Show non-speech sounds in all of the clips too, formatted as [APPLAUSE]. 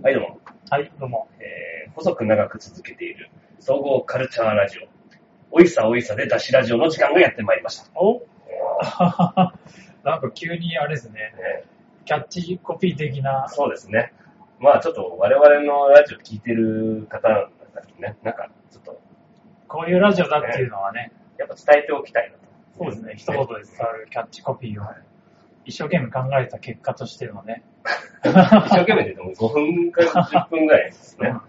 はい、どうも。はい、どうも。えー、細く長く続けている総合カルチャーラジオ。おいさおいさで出しラジオの時間がやってまいりました。お [LAUGHS] なんか急にあれですね、えキャッチコピー的なー、そうですね。まあちょっと我々のラジオ聞いてる方だったらね、なんかちょっとこういうラジオだっていうのはね、やっぱ伝えておきたいなと。そうですね、一言で伝わるキャッチコピーを一生懸命考えた結果としてのね、一生懸命でも5分か10分ぐらいですね。うん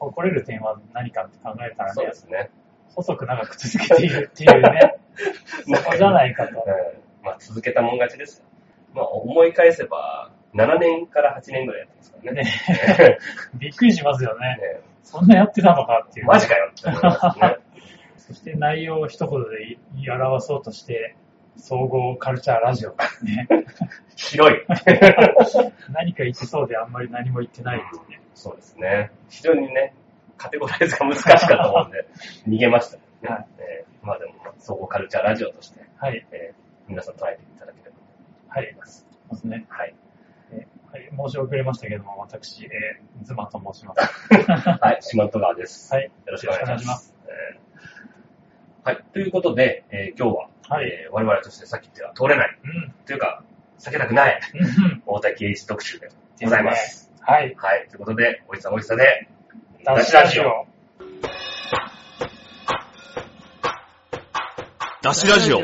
誇れる点は何かって考えたらねそうで、すね。細く長く続けているっていうね、[LAUGHS] そこじゃないかと。うんまあ続けたもん勝ちですよ。まあ思い返せば、7年から8年ぐらいやってますからね。ね [LAUGHS] びっくりしますよね。ねそんなやってたのかっていう。マジかよって思いますね。[LAUGHS] そして内容を一言で言い表そうとして、総合カルチャーラジオね。[LAUGHS] 広い。[LAUGHS] 何か言ってそうであんまり何も言ってないっていうね。そうですね。非常にね、カテゴライズが難しかったもんで、[LAUGHS] 逃げましたね。はいえーまあでも、総合カルチャーラジオとして、はい。えー皆さん捉えていただければとはい思い。ます。そうですね。はい。えはい、申し遅れましたけども、私、えー、ズマと申します。はい、四万十川です。はい。よろしくお願いします。ますえーはい。ということで、えー今日は、はいえー我々としてさっき言っては通れない、うん。というか、避けたくない、うん。大滝栄一特集でございます。はい。はい。ということで、おいしさおいしさで、ダッシュラジオ。ダッシュラジオ。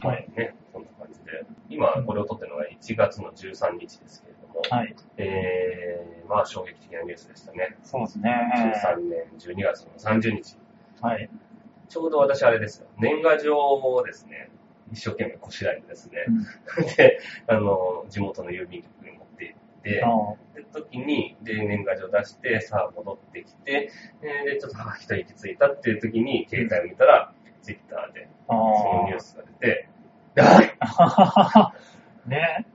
はい。ね、こんな感じで。今、これを撮ってるのが1月の13日ですけれども、はい。えー、まあ、衝撃的なニュースでしたね。そうですね。13年12月の30日。はい。ちょうど私あれですよ。年賀状をですね、一生懸命こしらえてですね、うん [LAUGHS] で、あの、地元の郵便局に持って行って、あで、時に、で、年賀状出して、さあ戻ってきて、えーで、ちょっと、あ、一息ついたっていう時に、携帯を見たら、ツイッターで、あ。そのニューあスが出て、[LAUGHS] ああ。ね。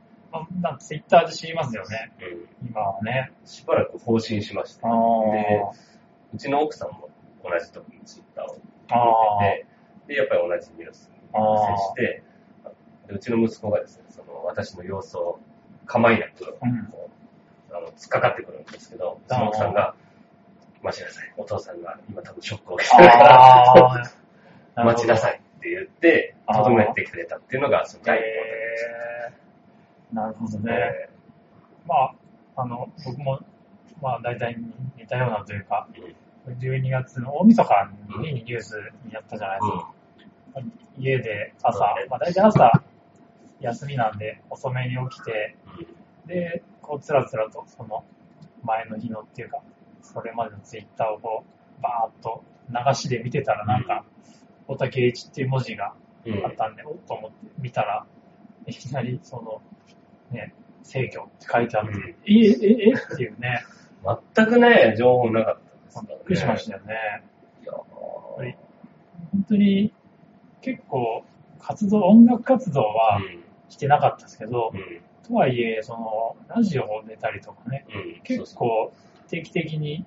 なんかツイッターで知りますよね。うん今はね。しばらく更新しましてあ、であ。うちの奥さんも同じ時にツイッターをてて、で、やっぱり同じニュースに接して、でうちの息子がですね、その私の様子を構いなく、うんこうあの、突っかかってくるんですけど、その奥さんが、待ちなさい。お父さんが今多分ショックを受けてるから。待ちなさい。いって言って、とどめてくれたっていうのが、その第一えー、なるほど歩ね。でまあ、あの、僕も、まあ、大体似たようなというか、12月の大晦日にニュースにやったじゃないですか。家で朝まあ大体朝、休みなんで遅めに起きて、で、こう、つらつらと、その、前の日のっていうか、それまでのツイッターをこう、バーっと流しで見てたらなんか、小竹栄一っていう文字がうん。うんあったんで、おっと思って見たら、いきなりその、ね、制御って書いてあって、え、え、えっていうね、全くね、情報なかったびっくりしましたよね。いやはい本当に、結構、活動、音楽活動はしてなかったですけど、うん。うん。とはいえ、その、ラジオを出たりとかね、うん。結構定期的に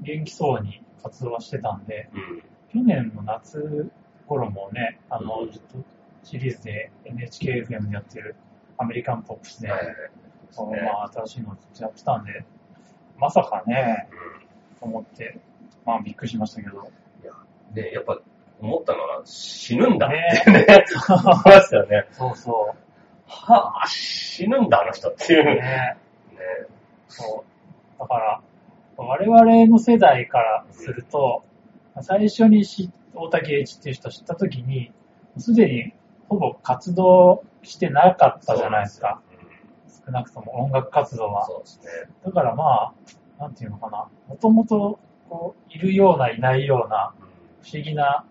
元気そうに活動はしてたんで、そうん。去年の夏頃もね、あの、うんずっとシリーズで NHKFM でやってるアメリカンポップスで。そのねまあ新しいのずっとやってたんで、まさかね、うと思って、まあびっくりしましたけど。ん。いや、で、やっぱ思ったのは死ぬんだってねね。思いましたよね。そうそはぁ、死ぬんだ、あの人っていうう。ね。ね、そう。だから、我々の世代からすると、最初に知大竹栄一っていう人を知ったときに、すでにほぼ活動してなかったじゃないですか。少なくとも音楽活動は。そうですね。だからまあ、なんていうのかな。もともと、こう、いるような、いないような、不思議な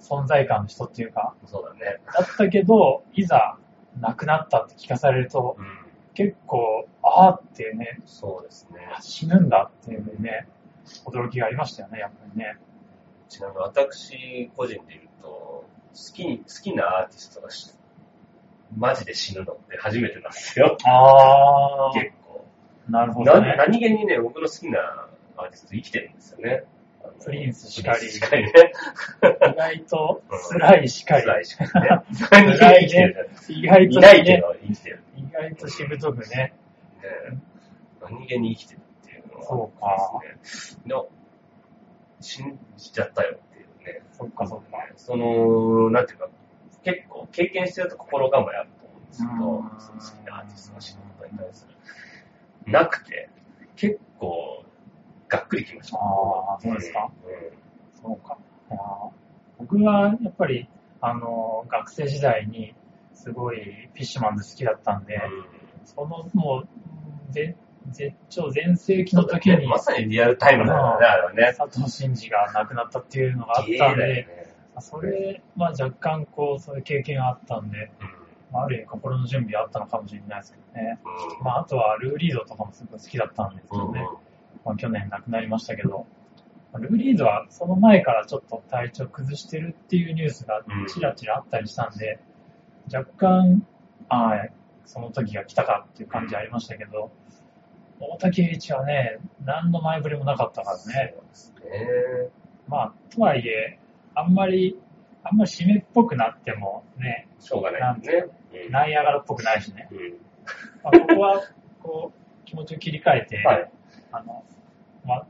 存在感の人っていうか、そうだね。だったけど、いざ亡くなったって聞かされると、うん。結構、あーっていうね、そうですね。死ぬんだっていうね、驚きがありましたよね、やっぱりね。ちなみに私個人で言うと、好きに、好きなアーティストがしマジで死ぬのって初めてなんですよ。あ結構。ー、なるほなどね。何気にね、僕の好きなアーティスト生きてるんですよね。プリンスしかりしかりね。意外と辛いしかり。辛いしかりね。何気に生きてる。意外といないけね、ど生きてる。意外としぶとくね。ね何気に生きてるっていうのそうかはですね。の、死んじゃったよっていうね。そっかそっか。その、なんていうか、結構経験してると心構えあると思うんですけどうん、その好きなアーティストが死ぬことに対する。なくて、結構、がっくりきました。ああ、そうですか？うん。そうか。僕はやっぱり、あの、学生時代にすごいフィッシュマンズ好きだったんで、そのもう、ぜ絶頂全盛期の時に、まさにリアルタイムだよね、あれはね。佐藤真二が亡くなったっていうのがあっ綺たんで、ね。それ、まあ若干こう、そういう経験があったんで、まあ、ある意味心の準備あったのかもしれないですけどね。うん。まああとはルーリードとかもすごい好きだったんですけうん。うんどね。まあ、去年亡くなりましたけど、ルーリードはその前からちょっと体調崩してるっていうニュースがちらちらあったりしたんで、若干、ああ、その時が来たかっていう感じありましたけど、大竹栄一はね、何の前触れもなかったからね。そうですね。まあ、とはいえ、あんまり、あんまり締めっぽくなってもね、しょうがないね。うんナイアガラっぽくないしね。うん。まあ、ここは、こう、気持ちを切り替えて、はい。あの、まあ、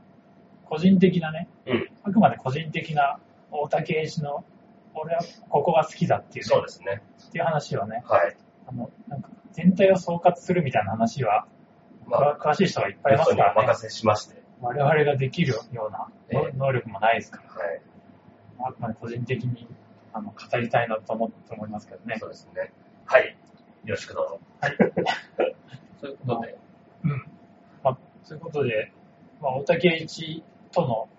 個人的なね、うん。あくまで個人的な大竹栄一の、俺はここが好きだっていう,、そうですね。っていう話をね、はい。あの、なんか全体を総括するみたいな話は、まあ、詳しい人がいっぱいいますからね。任せしまして。我々ができるようなええ能力もないですから、はい。あくまで個人的にあの語りたいなと思思いますけどね。そうですね。はい。よろしくどうぞ。はい。[LAUGHS] そういうことで、うん。まあ、そういうことで、まあ、大竹栄一との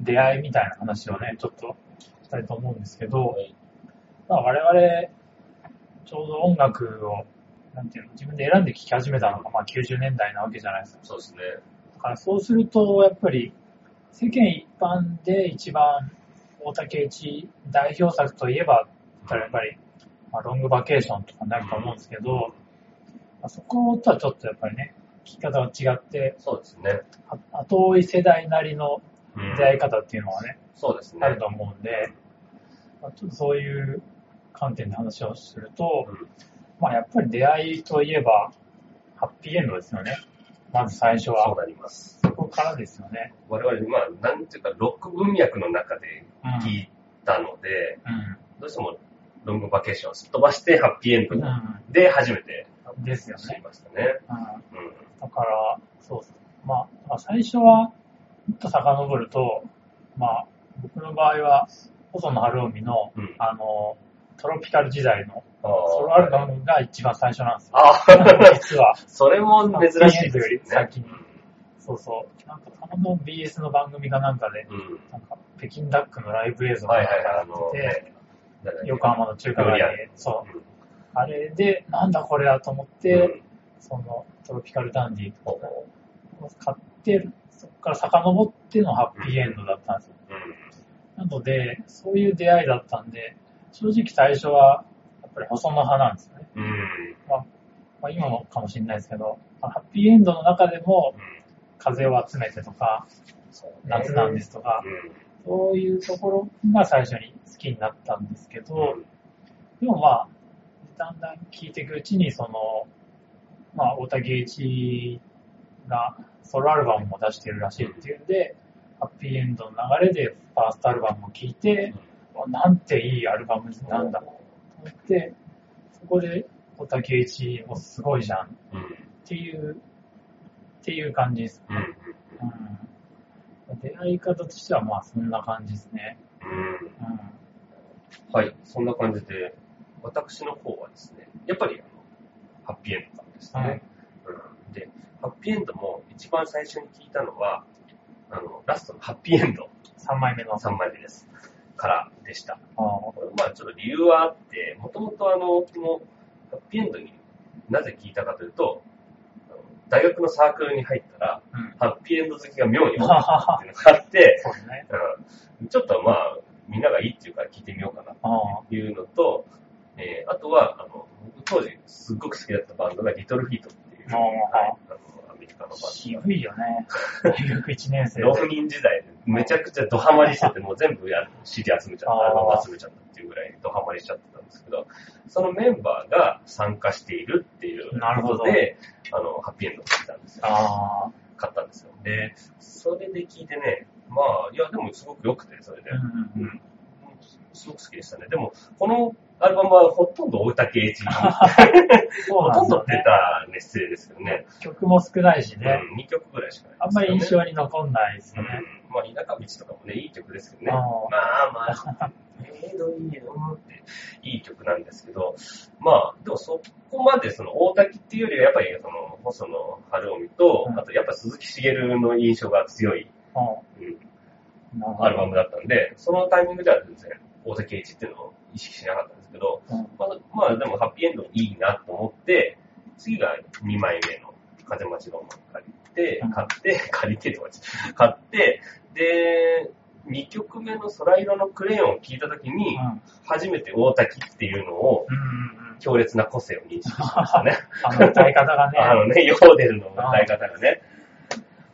出会いみたいな話をね、ちょっとしたいと思うんですけど、はいまあ、我々、ちょうど音楽を、なんていうの、自分で選んで聴き始めたのが、まあ、90年代なわけじゃないですか。そうですね。だからそうすると、やっぱり、世間一般で一番大竹栄一代表作といえば、やっぱり、まあ、ロングバケーションとかになると思うんですけど、まあ、そことはちょっとやっぱりね、聞き方が違って、そうですね。あ後追い世代なりのうん出会い方っていうのはね、そうですね。あると思うんで、まあ、ちょっとそういう観点で話をすると、うんまあやっぱり出会いといえば、ハッピーエンドですよね。まず最初そうは。なります。そこからですよね。我々、まあ、なんていうか、ロック文脈の中でうん。聞いたので、うどうしてもロングバケーションをすっ飛ばして、ハッピーエンドん。で初めてうん。ですよ知りね。ましたね。だから、そう。まあ、まあ、最初は、もっと遡ると、まあ、僕の場合は、細野晴臣の、うんあの、トロピカル時代のあソロアルバムが一番最初なんですよ。あ、[LAUGHS] 実は。[LAUGHS] それも珍しいですよりね。先にそうそう。なんか、たまの BS の番組かなんかで、うん。なんか、北京ダックのライブ映像がはいはいはい、あやの、ってて、横浜の中華街で、そう。うんあれで、なんだこれだと思って、その、トロピカルダンディとかを買って、そこから遡ってのハッピーエンドだったんですよ。うん。なので、そういう出会いだったんで、正直最初は、やっぱり細野派なんですよね。うん。うん。まあ、今もかもしれないですけど、まあハッピーエンドの中でも、風を集めてとか、夏なんですとか、うん。そういうところが最初に好きになったんですけど、うんでもまあ、だんだん聞いていくうちに、その、まあ、大竹栄一がソロアルバムも出してるらしいっていうんで、ハッピーエンドの流れでファーストアルバムを聴いて、なんていいアルバムなんだと思って、そこで大竹栄一もすごいじゃんっうん。ていう、っていう感じです。うん。うん。出会い方としてはまあそんな感じですね。うん。うん。はい。そんな感じで、私の方はですね、やっぱりあの、ハッピーエンドですね。うん。で、ハッピーエンドも一番最初に聞いたのは、あの、ラストのハッピーエンド3枚目の。3枚目です。からでした。あまあちょっと理由はあって、もともとあの、このハッピーエンドになぜ聞いたかというと、大学のサークルに入ったら、うん。ハッピーエンド好きが妙に多かっていうのがあって、[LAUGHS] ね。うん、ちょっとまあ、みんながいいっていうから聞いてみようかなああ。というのと、えーあとは、あの、僕当時すっごく好きだったバンドがリトルフィートっていうああはい、あのアメリカのバンド。渋いよね。[LAUGHS] 大学1年生で。6人時代でめちゃくちゃドハマりしてて、もう全部や CD 集めちゃった、あーアルバム集めちゃったっていうぐらいドハマりしちゃってたんですけど、そのメンバーが参加しているっていうことで、あの、ハッピーエンドを聞いたんですよ。あ買ったんですよ。で、それで聞いてね、まあ、いや、でもすごく良くて、それでうん。うん。すごく好きでしたね。でも、このアルバムはほとんど大竹栄一。[LAUGHS] ほとんどって言っなんだよね。たらね、失礼ですけどね。曲も少ないしね。うん、2曲ぐらいしかない、あんまり印象に残んないですうん。まあ、田舎道とかもね、いい曲ですけどね。あまーあまあ、ええのいいよって、いい曲なんですけど、まあ、でもそこまでその大滝っていうよりは、やっぱりその、細野晴臣と、うんあとやっぱ鈴木茂の印象が強い、ううんアルバムだったんで、そのタイミングでは全然大竹栄一っていうのを意識しなかったんですけど、うんまあ、まあでもハッピーエンドいいなと思って、次が2枚目の風待ちロマン借りてうん、買って、[LAUGHS] 借りてって言買って、で、2曲目の空色のクレヨンを聞いたときに、うん。初めて大滝っていうのを。強烈な個性を認識しましたね。[LAUGHS] あの歌い方がね。[LAUGHS] あのね、ヨーデルの歌い方がね。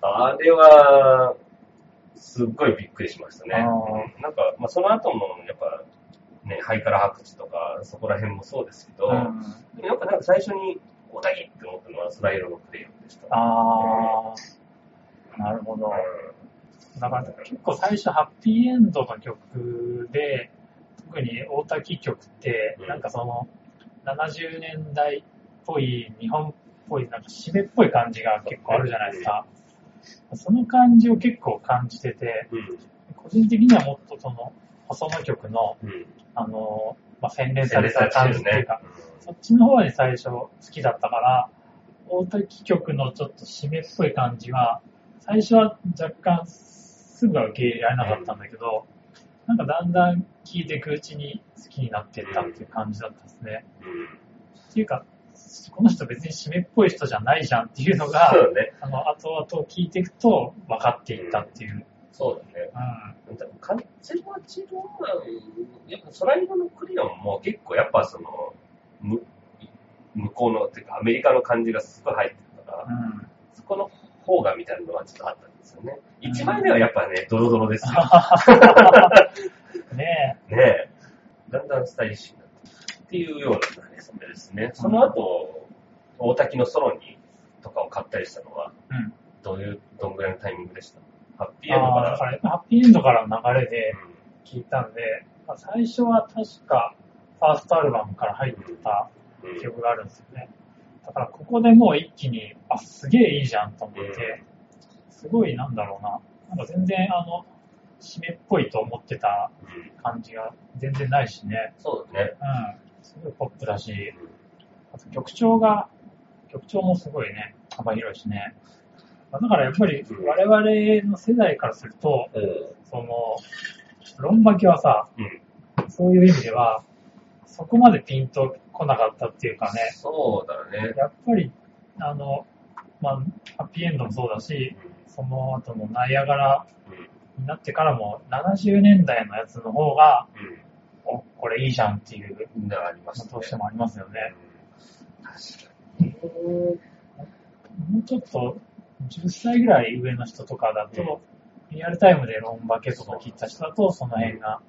あれは、すっごいびっくりしましたね。うんなんか、まあ、その後の、やっぱ、ね、ハイカラ白地とか、そこら辺もそうですけど、うんでもやっぱなんか最初に、大滝って思ったのは空色のクレヨンでした。ああ、なるほど。だから結構最初ハッピーエンドの曲で、特に大滝曲ってう、んなんかその、70年代っぽい、日本っぽい、なんか締めっぽい感じが結構あるじゃないですか。その感じを結構感じてて、うん。個人的にはもっとその、細野曲の、うん。うん。あの、まあ、洗練された感じっていうか、うそっちの方に最初好きだったから、大滝曲のちょっと締めっぽい感じは、最初は若干すぐは受け入れられなかったんだけど、なんかだんだん聴いていくうちに好きになっていったっていう感じだったんですね。ん。うん。っていうか、この人別に締めっぽい人じゃないじゃんっていうのが、ね。あの、後々聞いていくと分かっていったっていう。そうだね。うん。でも風待ちロマン、やっぱ空色のクレヨンも結構やっぱその、む向こうの、っていうかアメリカの感じがすごい入ってるから、うん。そこの方がみたいなのはちょっとあったんですよね。一枚目はやっぱね、ドロドロですよ。[LAUGHS] ねねえ。だんだんスタイリッシュになってっていうようなね、それですね。その後、大滝のソロにとかを買ったりしたのは、え。うん。どういう、どんぐらいのタイミングでした？ハッピーエンドから。ハッピーエンドからの流れで、うん聞いたんで、まあ最初は確かファーストアルバムから入ってたうん曲があるんですよね。だからここでもう一気に、あ、すげえいいじゃんと思って、すごいなんだろうな。なんか全然あの、締めっぽいと思ってたうん感じが全然ないしね。そうだね。うん。すごいポップだし、うんあと曲調が、曲調もすごいね、幅広いしね。だからやっぱりうん我々の世代からすると、うんその、ロンバケはさ、うんそういう意味では、そこまでピンと来なかったっていうかね、そうだね。やっぱり、あの、まあ、ハッピーエンドもそうだし、その後のナイアガラうんになってからも、70年代のやつの方が、うんお、これいいじゃんっていう、うん。がありましたね。どうしてもありますよね。うん確かに。もうちょっと、10歳ぐらい上の人とかだと、リアルタイムでロンバケとか聞いた人だと、その辺が、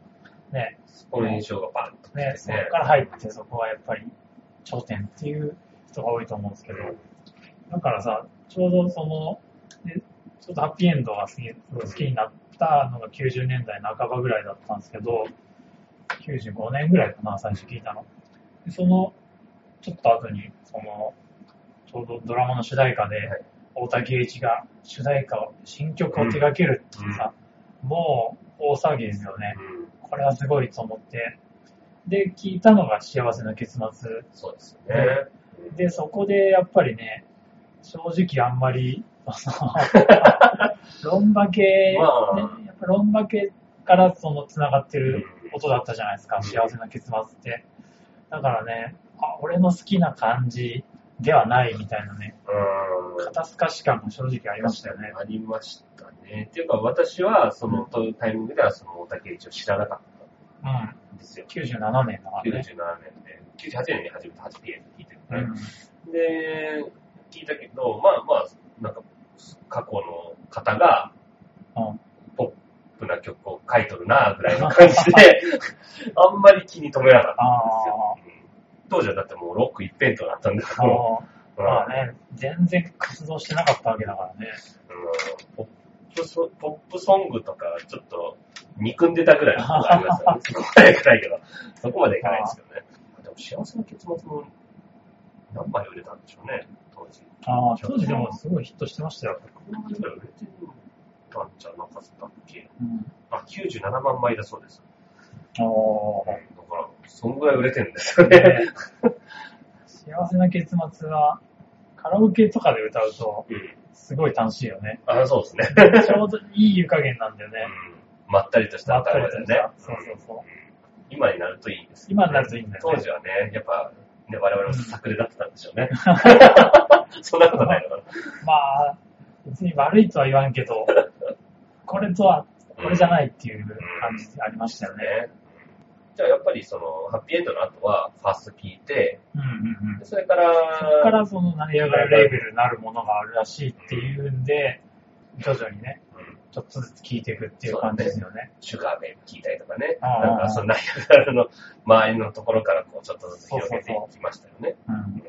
ね、そこの印象がバンとね、そこから入って、そこはやっぱり頂点っていう人が多いと思うんですけど、だからさ、ちょうどその、ねちょっとハッピーエンドが好き好きになったのが90年代半ばぐらいだったんですけど、95年ぐらいかな、最初聞いたの。でその、ちょっと後に、その、ちょうどドラマの主題歌ではい、大竹栄一が主題歌を、新曲を手掛けるってさ、もう大騒ぎですよね。うんこれはすごいと思って。で、聞いたのが幸せな結末。そうですよね。うんで、そこでやっぱりね、正直あんまり、ロンバケ、まあね、やっぱロンバケからその繋がってるうん音だったじゃないですか、うん幸せな結末って。だからね、あ、俺の好きな感じではないみたいなね、うん肩透かし感も正直ありましたよね。ありましたね。っていうか、私は、その、というタイミングでは、その、大竹一を知らなかっうん。ですよ。97年だから97ね。年で、98年に初めて 8PM 聞いてるうんね。。で、聞いたけど、まあまあ、なんか、過去の方が、うんポップな曲を書いとるな、ぐらいの感じで、[LAUGHS] あんまり気に留めなかったんですよ。うん当時はだってもうロック一辺倒だったんだけど、まあね、全然活動してなかったわけだからね。うんポップソポップソングとか、ちょっと憎んでたぐらいのことがありますよね。そこまでいかないけど、そこまでいかないですけどね。でも幸せな結末も何枚売れたんでしょうね、当時。ああ、当時でもすごいヒットしてましたよ。100万枚ぐらい売れてたんじゃなかったっけ？うん。あ、97万枚だそうです。おーだから、そんぐらい売れてるんですよね。ね幸せな結末は、カラオケとかで歌うと、うん。すごい楽しいよね。あ、そうですね。ちょうどいい湯加減なんだよね。うん。まったりとしたまったりとだよね。そうそうそう。今になるといいんです今になるといいんだよね当時はね、やっぱ、ね、我々も作例だったんでしょうね。[LAUGHS] そんなことないのかな。[LAUGHS] まあ、別に悪いとは言わんけど、これとは、これじゃないっていう感じありましたよね。ね。じゃあやっぱりその、ハッピーエンドの後は、ファースト聞いて、うんうんうん。でそれから、そこからその成り上がるレーベルになるものがあるらしいっていうんで、徐々にね、うんちょっとずつ聞いていくっていう感じですよね。シュガーベイ聞いたりとかね、なんかそのナイアガラの周りのところからこうちょっとずつ広げていきましたよね。うん。うん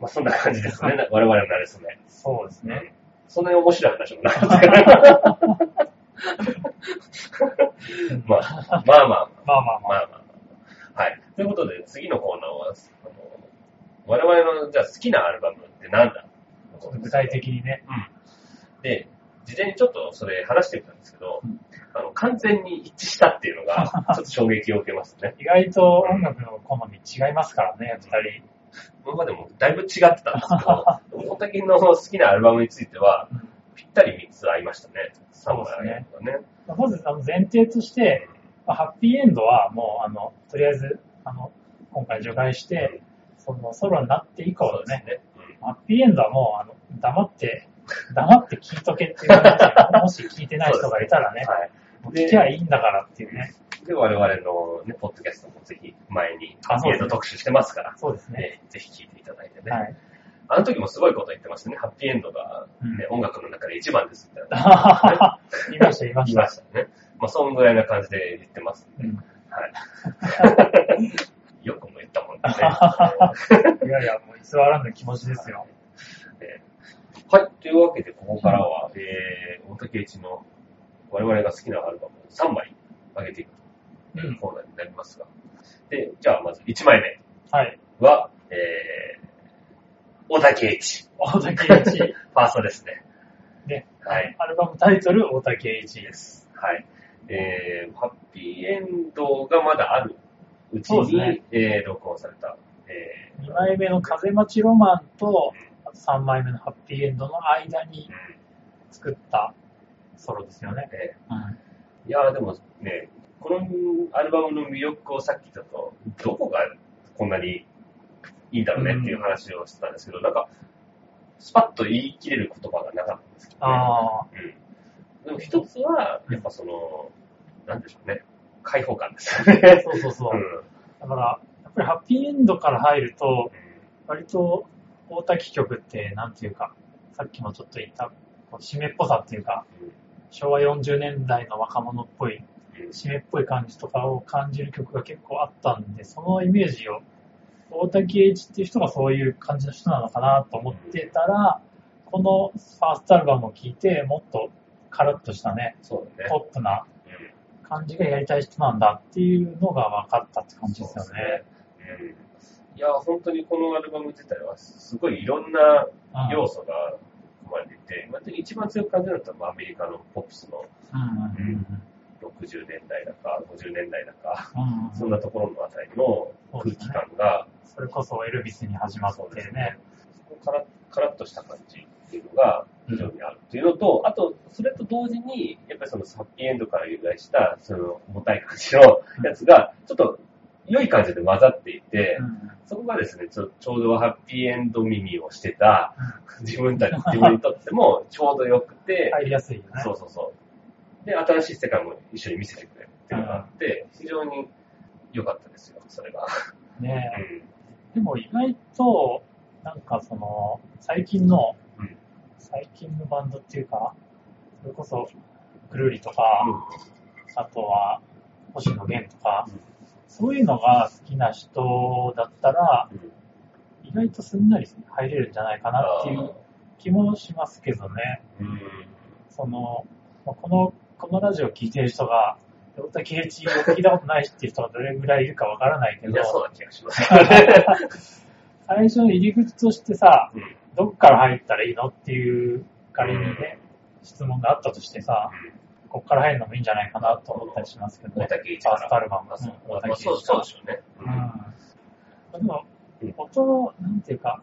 まあそんな感じですね、我々のなれそめ。そうですね。そんなに面白い話もなかったから。[LAUGHS] [LAUGHS] まあ、まあまあ、まあまあままあまあまあ。はい。ということで、次のコーナーは、あの我々のじゃあ好きなアルバムって何だ？あ、具体的にね。うん。で、事前にちょっとそれ話してみたんですけど、うんあの完全に一致したっていうのが、ちょっと衝撃を受けますね。[LAUGHS] 意外と音楽の好み違いますからね、二人。今までもだいぶ違ってたんですけど、[LAUGHS] 大竹の好きなアルバムについては、うんぴったり3つ合いましたね。3そう枚ですねね。まずあの前提として、まあハッピーエンドはもう、あの、とりあえず、あの、今回除外して、そのソロになって以降ですね。ハッピーエンドはもう、あの、黙って、黙って聞いとけっていうで、[LAUGHS] もし聞いてない人がいたらね、はい。聞きゃいいんだからっていうね。で、我々のね、ポッドキャストもぜひ前にハあッピーエンド特集してますから、そうですね。ね、ぜひ聞いていただいてね。はい。あの時もすごいこと言ってましたね。ハッピーエンドが、ね音楽の中で一番ですみたいな。言 [LAUGHS] いました、言いました。ましたね。まあ、そんぐらいな感じで言ってます。うんはい。[LAUGHS] よくも言ったもんね。[LAUGHS] いやいや、もう偽らぬ気持ちですよ。えーはい。というわけで、ここからは、えー、大竹一の我々が好きなアルバムを3枚上げていくというコーナーになりますが。で、じゃあまず1枚目はい。は、えー、大竹一。大竹栄一。ファーストですね。ね。はい。アルバムタイトル、大竹栄一です。はい。えー、ハッピーエンドがまだあるうちに、そうですねえー、録音された、え2枚目の風待ちロマンと、あと3枚目のハッピーエンドの間に作ったソロですよね。えうん。ーいやーでもね、このアルバムの魅力をさっき言ったと、どこがこんなにいいんだろうねっていう話をしてたんですけど、なんか、スパッと言い切れる言葉がなかったんですけど、ね、ああ、うん。でも一つは、やっぱその、なんでしょうね、開放感です。よね。そうそうそう。う。ん。だから、やっぱりハッピーエンドから入ると、割と大滝曲って、なんていうか、さっきもちょっと言った、こう締めっぽさっていうか、昭和40年代の若者っぽい、うん。締めっぽい感じとかを感じる曲が結構あったんで、そのイメージを、大滝栄一っていう人がそういう感じの人なのかなと思ってたら、このファーストアルバムを聴いて、もっとカラッとしたね、そうだね。ポップなうん。感じがやりたい人なんだっていうのが分かったって感じですよね。うん。いや、本当にこのアルバム自体は、すごいいろんなうん。要素が含まれていて、まあ一番強く感じるのはまあアメリカのポップスの。うんうんうん60年代だか50年代だか、うんうんそんなところのあたりの空気感が、それこそエルビスに始まってそうですね。そこからカラッとした感じっていうのが非常にあるっていうのと、あと、それと同時に、やっぱりそのハッピーエンドから由来した、その重たい感じのやつが、ちょっと良い感じで混ざっていて、うんそこがですね、ちょちょうどハッピーエンド耳をしてた自分たち、自分にとってもちょうど良くて、入りやすいよね。そうそうそう。で、新しい世界も一緒に見せてくれるっていうのがあって、非常に良かったですよ、それが。ねうんでも意外と、なんかその、最近の、うん最近のバンドっていうか、それこそ、くるりとか、あとは、星野源とか、うんそういうのが好きな人だったら、うん意外とすんなり入れるんじゃないかなっていう気もしますけどね。うん。その、まあこの、このラジオ聞いてる人が、大田圭一を聞いたことないっていう人がどれぐらいいるかわからないけどいや、、そうな気がします。最初の入り口としてさ、うん。どっから入ったらいいのっていう仮にね、質問があったとしてさ、こっから入るのもいいんじゃないかなと思ったりしますけどね。大竹一ファーストアルバム。まあそううん大竹一まあそうでしょうね。うん。でもうん、音、なんていうか、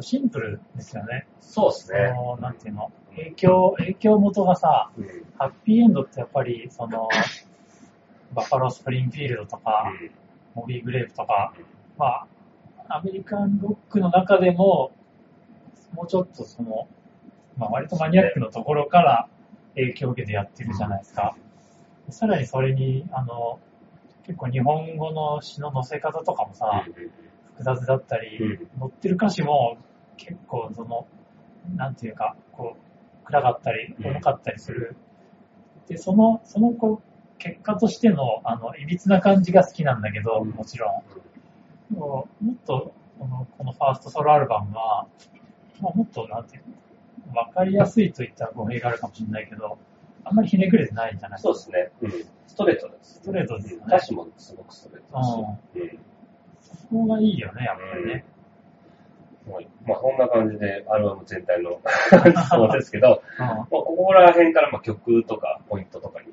シンプルですよね。そうですね。そのなんていうの、影響、影響元がさ、うん。ハッピーエンドってやっぱり、その、[LAUGHS] バファロースプリングフィールドとか、モビーグレープとか、まあ、アメリカンロックの中でも、もうちょっとその、まあ割とマニアックのところから影響を受けてやってるじゃないですか。さらにそれに、あの、結構日本語の詩の載せ方とかもさ、複雑だったり、うん載ってる歌詞も結構その、なんていうか、こう、暗かったり、うん重かったりする。で、その、そのこう、結果としての、あの、いびつな感じが好きなんだけど、うんもちろん。でももっと、この、このファーストソロアルバムは、まあ、もっと、なんていうの、わかりやすいといったら語弊があるかもしれないけど、あんまりひねくれてないんじゃないそうですね。うん。ストレートです。ストレートですよね歌詞もすごくストレートだし。そこがいいよね、やっぱりね。うん。はいまあ、こんな感じで、アルバム全体の [LAUGHS] そうですけど、うんまあ、ここら辺からまあ曲とかポイントとかに、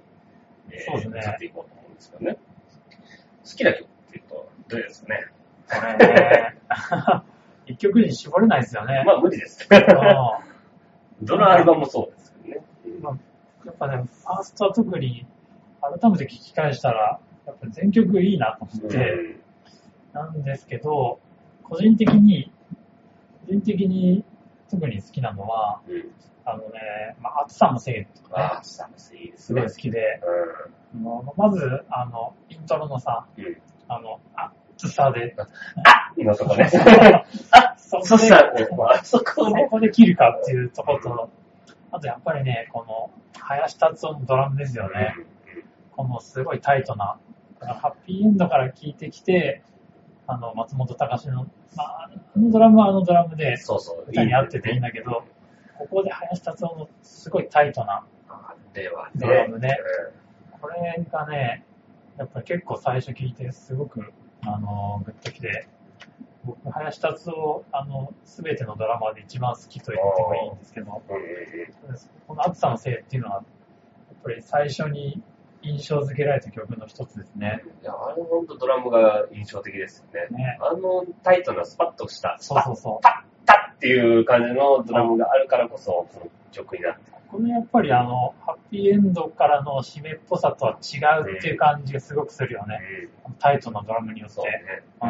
えそうですね移っていこうと思うんですけどね。好きな曲っていうと、どれですかね。これね、[LAUGHS] 一曲に絞れないですよね。まあ、無理です。うんどのアルバムもそうですけどね。まあやっぱね、ファーストは特に改めて聞き返したら、やっぱ全曲いいなと思って、なんですけど、個人的に、個人的に特に好きなのは、うん。うん。あのね、まあ、暑さのせいとかねあ、あ、サムスいすごい好。きで、うもうまず、あの、イントロのさ、ん。うん。あの、暑さで、のとこね。[LAUGHS] そそしたら、まあ、あそこそをね。こで切るかっていうところと、あとやっぱりね、この、林達夫のドラムですよね。このすごいタイトな、ハッピーエンドから聞いてきて、あの、松本隆の、まあ、あのドラムはあのドラムでそうそう。歌に合ってていいんだけど、ここで林達夫のすごいタイトな。ドラムねこれがね、やっぱり結構最初聞いてすごく、あの、グッときて、僕、林達夫、あの、すべてのドラマーで一番好きと言ってもいいんですけど、この暑さのせいっていうのは、やっぱり最初に印象付けられた曲の一つですね。いや、あの本当ドラムが印象的ですよね。ね。あのタイトなスパッとした、そうそうそう。パッタッっていう感じのドラムがあるからこそ、この曲になってる。これやっぱりあの、ハッピーエンドからの締めっぽさとは違うっていう感じがすごくするよね。タイトなドラムによって。そうね。うん。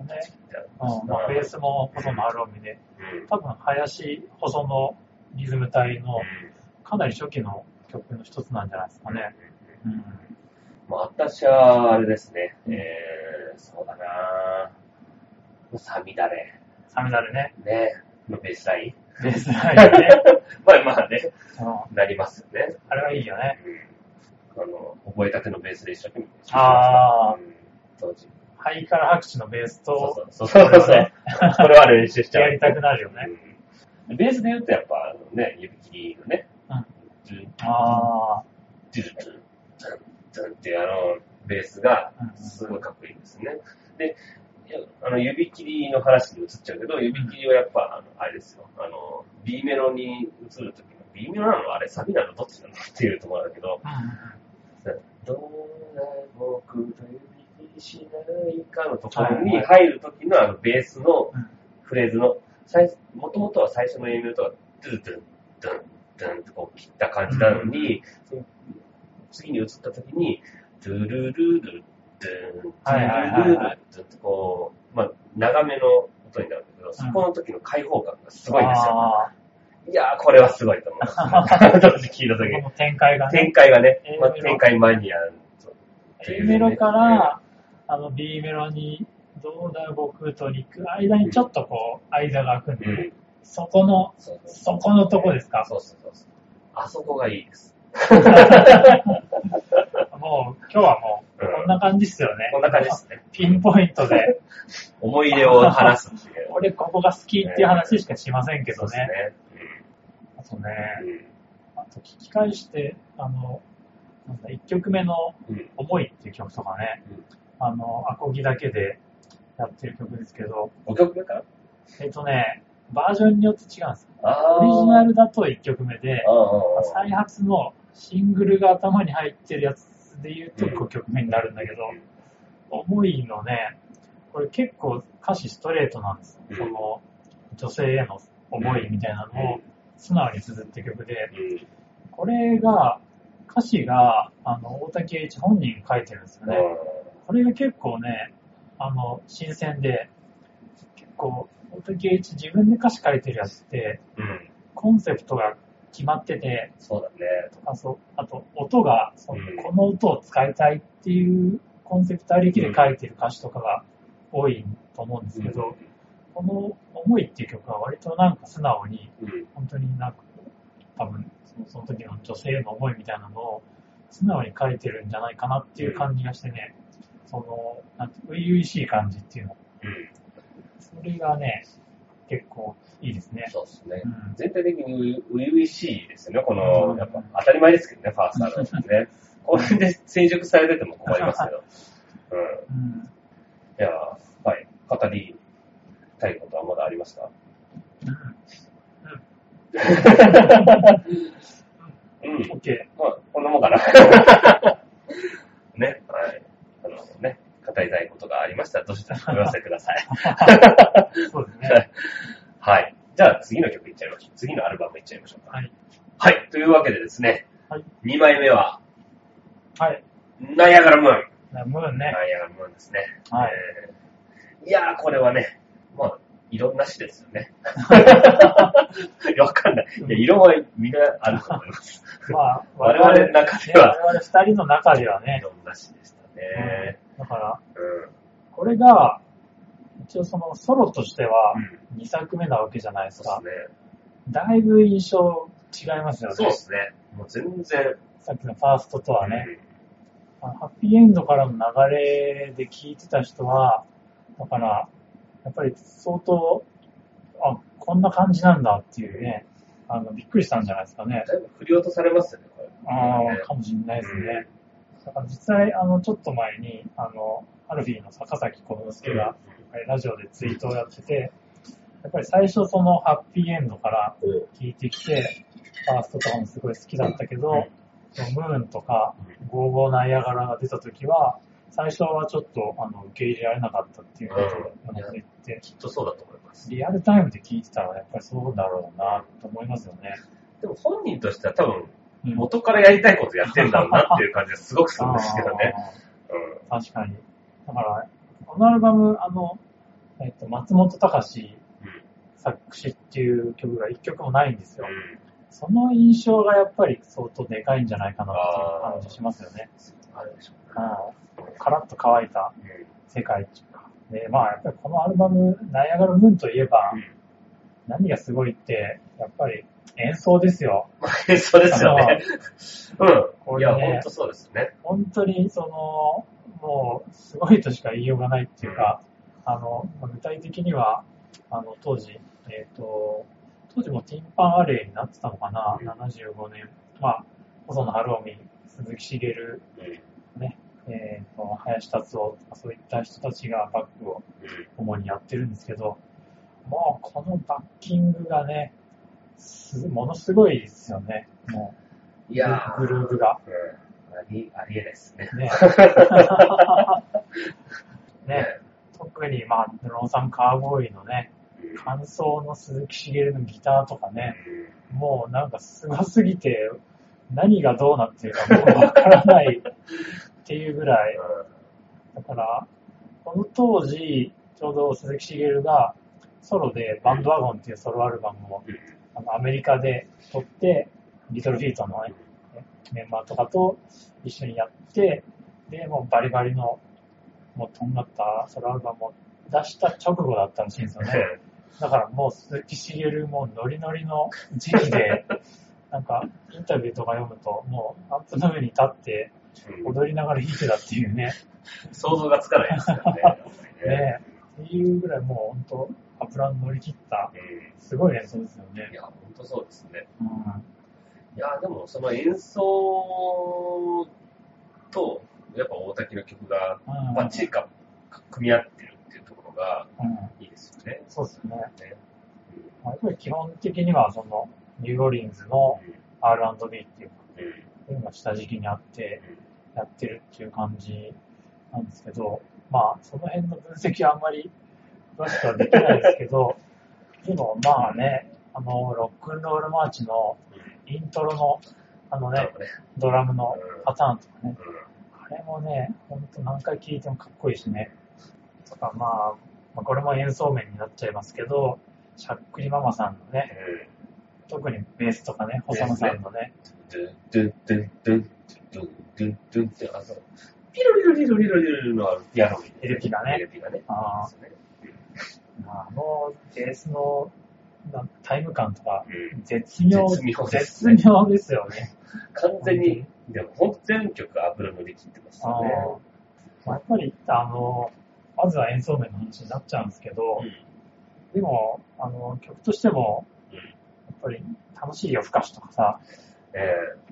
うん。ねうん。まあ、ベースも細野晴臣で、うん。多分林細野リズム隊のかなり初期の曲の一つなんじゃないですかね。うん。まあ、私は、あれですね、えー、そうだなぁ、サミダレ、サミダルね。ね、のベースライン。ベースラインね。[LAUGHS] まあまあね、うん。なりますよね。あれはいいよね。うん。あの、覚えたてのベースで一生懸命練習しました。あーうん当時。ハイカラ拍手のベースと、そうそうそうそう。これは練習しちゃう。やりたくなるよね。うん。ベースで言うとやっぱ、あのね、指切りのね、うんあドゥンドゥンドゥンドゥンっていうあの、ベースがうん。うんすごいかっこいいんですね。で、あの、指切りの話に移っちゃうけど、指切りはやっぱ、あの、あれですよ、あの、B メロに移るときの、B メロなのあれサビなのどっちなのっていうところだけど、あ。どんな僕と指切りしないかのところに入るときのあのベースのうん。フレーズの、もともとは最初の A メロとか、ドゥルドゥン、ドゥン、ドゥンってこう切った感じなのに、その次に移ったときに、ドゥルルルドゥン、ドゥルルルはいドゥンってこう、まあ、長めの音になるんだけど、そこの時の開放感がすごいんですよ。あいやー、これはすごいと思う。聞いた時展開がね展。開がねまあ、展開マニア。A メロから、あの B メロにどうだ僕と肉、間にちょっとこう、間が空くんで、うん。そこの、そこのとこですか？そうそうそうそう。あそこがいいです。[LAUGHS] もう、今日はもう、うんこんな感じっすよね。こんな感じですね。ピンポイントで、思い出を話す。俺ここが好きっていう話しかしませんけどね。ね。あとね、うん。あと聞き返して、あの、なんだ、1曲目の。思いっていう曲とかね、あの、アコギだけでやってる曲ですけど、5曲目かな？えっとね、バージョンによって違うんですよ。あオリジナル。ルだと1曲目で。再発のシングルが頭に入ってるやつで言うとうん5曲目になるんだけど、うん思いのね、これ結構歌詞ストレートなんですその、女性への思いみたいなのを素直に綴って曲で、うん。これが、歌詞が、あの、大竹栄一本人書いてるんですよね。これが結構ね、あの、新鮮で、結構、大竹栄一自分で歌詞書いてるやつって、うん。コンセプトが決まってて、そうだね。あそうあと、音が、そのうんこの音を使いたいっていうコンセプトありきで書いてる歌詞とかが多いと思うんですけど、この思いっていう曲は割となんか素直に、うん。本当になんか、多分その、時の女性への思いみたいなのを素直に書いてるんじゃないかなっていう感じがしてね、その、なんて、初々しい感じっていうの。うん。それがね、結構いいですね。そうですねう。ん。全体的に初々しいですよね。こうの、んやっぱ当たり前ですけどね、ファーストアルバムね。[LAUGHS] これで成熟されてても困りますけど。[LAUGHS] うん。うん。いやーはい。語りたいことはまだありますか？うん。うん。オッケまあ、こんなもんかな。[LAUGHS] ね、はい。あのね、語りたいことがありましたら、どしどしお寄せください。ー。[LAUGHS] そうですね。はい。じゃあ次の曲いっちゃいましょう。次のアルバムいっちゃいましょうか。はい。はい。というわけでですね、はい。2枚目は、はい。ナイアガラムーン。ムーンね。ナイアガラムーンですね。はいえーいやー、これはね、まあ、色なしですよね。[LAUGHS] わかんない。いや、色はみんなあると思います。まあ、[LAUGHS] 我々の中ではね我々二人の中ではね、色なしでしたね。だから、うん。これが、一応そのソロとしてはうん。2作目なわけじゃないですかそう。ですね。だいぶ印象違いますよね。そうですね。もう全然。さっきのファーストとはね。あのハッピーエンドからの流れで聞いてた人は、だから、やっぱり相当、あ、こんな感じなんだっていうね、あの、びっくりしたんじゃないですかね。だいぶ振り落とされますよね、これ。あねあ、かもしれないですね。だから実際、あの、ちょっと前に、あの、アルフィーの坂崎幸之助が、ラジオでツイートをやってて、やっぱり最初そのハッピーエンドからうん。聞いてきて、ファーストとかもすごい好きだったけど、ムーンとか、ゴーゴーナイアガラが出た時は、最初はちょっと、あの、受け入れられなかったっていうことをうん言って、きっとそうだと思います。リアルタイムで聞いてたらやっぱりそうだろうなと思いますよね。でも本人としては多分、うん元からやりたいことやってんだろうなっていう感じがすごくするんですけどね。うん。確かに。だから、このアルバム、あの、えっと、松本隆作詞っていう曲が一曲もないんですよ。うん。その印象がやっぱり相当でかいんじゃないかなっていう感じしますよね。あるでしょうね。うんカラッと乾いたうん世界っていうか。で、まあやっぱりこのアルバム、ナイアガラムーンといえば、何がすごいって、やっぱり演奏ですよ。うん。そうですよね。うん。いや、ほんとそうですね。本当にその、もう、すごいとしか言いようがないっていうか、あの、まあ具体的には、あの、当時、えっ、と、当時もティンパンアレイになってたのかな、うん75年。まあ、細野晴臣、鈴木茂、うん。ね、えっ、と、林達夫とかそういった人たちがバックをうん。主にやってるんですけど、もうこのバッキングがね、すものすごいですよね。もう、いやーグルーヴが。うん。あり、ありえないですね。ね。[LAUGHS] ね。特に、まあ、ドローサンカーボーイのね、うん感想の鈴木茂のギターとかね、もうなんかすごすぎて、何がどうなってるかもうわからない [LAUGHS] っていうぐらい。だから、この当時、ちょうど鈴木茂がソロでバンドワゴンっていうソロアルバムをうん。あのアメリカで撮って、リトルフィートのね、メンバーとかと一緒にやって、で、もうバリバリの、もうとんがったソロアルバムを出した直後だったらしいんですよね。[LAUGHS] だからもう鈴木茂もノリノリの時期で、なんかインタビューとか読むと、もうアップの上に立ってうん踊りながら弾いてたっていうね。想像がつかないですよね。[LAUGHS] ねっていうぐらいもう本当、油に乗り切った、うすごい演奏ですよん。いね。や、本当そうですね。うん。いや、でもその演奏と、やっぱ大滝の曲がうんバッチリか組み合ってるっていうところがうん。いいですよね。そうですね。ねまあやっぱり基本的にはその、ニューオーリンズの R&B っていううん。うん。そういうのが下敷きにあってうんやってるっていう感じなんですけど、まあ、その辺の分析はあんまり詳しくはできないですけど、でもまあね、あの、ロックンロールマーチのイントロの、あのね。ドラムのパターンとかね、うあれもね、ほんと何回聴いてもかっこいいしね。とかまあ、まあ、これも演奏面になっちゃいますけど、しゃっくりママさんのね、ん。特にベースとかね、細野さんのね、ドゥンドゥンドゥンドゥンドゥンドゥンドゥンって、あの、ピロリロリロリロリロリのピアノみたいなエレピがねエレピがね。あですねあのベースのなタイム感とか、うん絶妙、絶妙ですね絶妙ですよね。完全に、でも本当全曲油乗り切ってますあよね。まあやっぱり、あの、まずは演奏面の話になっちゃうんですけど、でも、あの、曲としても、うんやっぱり楽しい夜更かしとかさ、ええ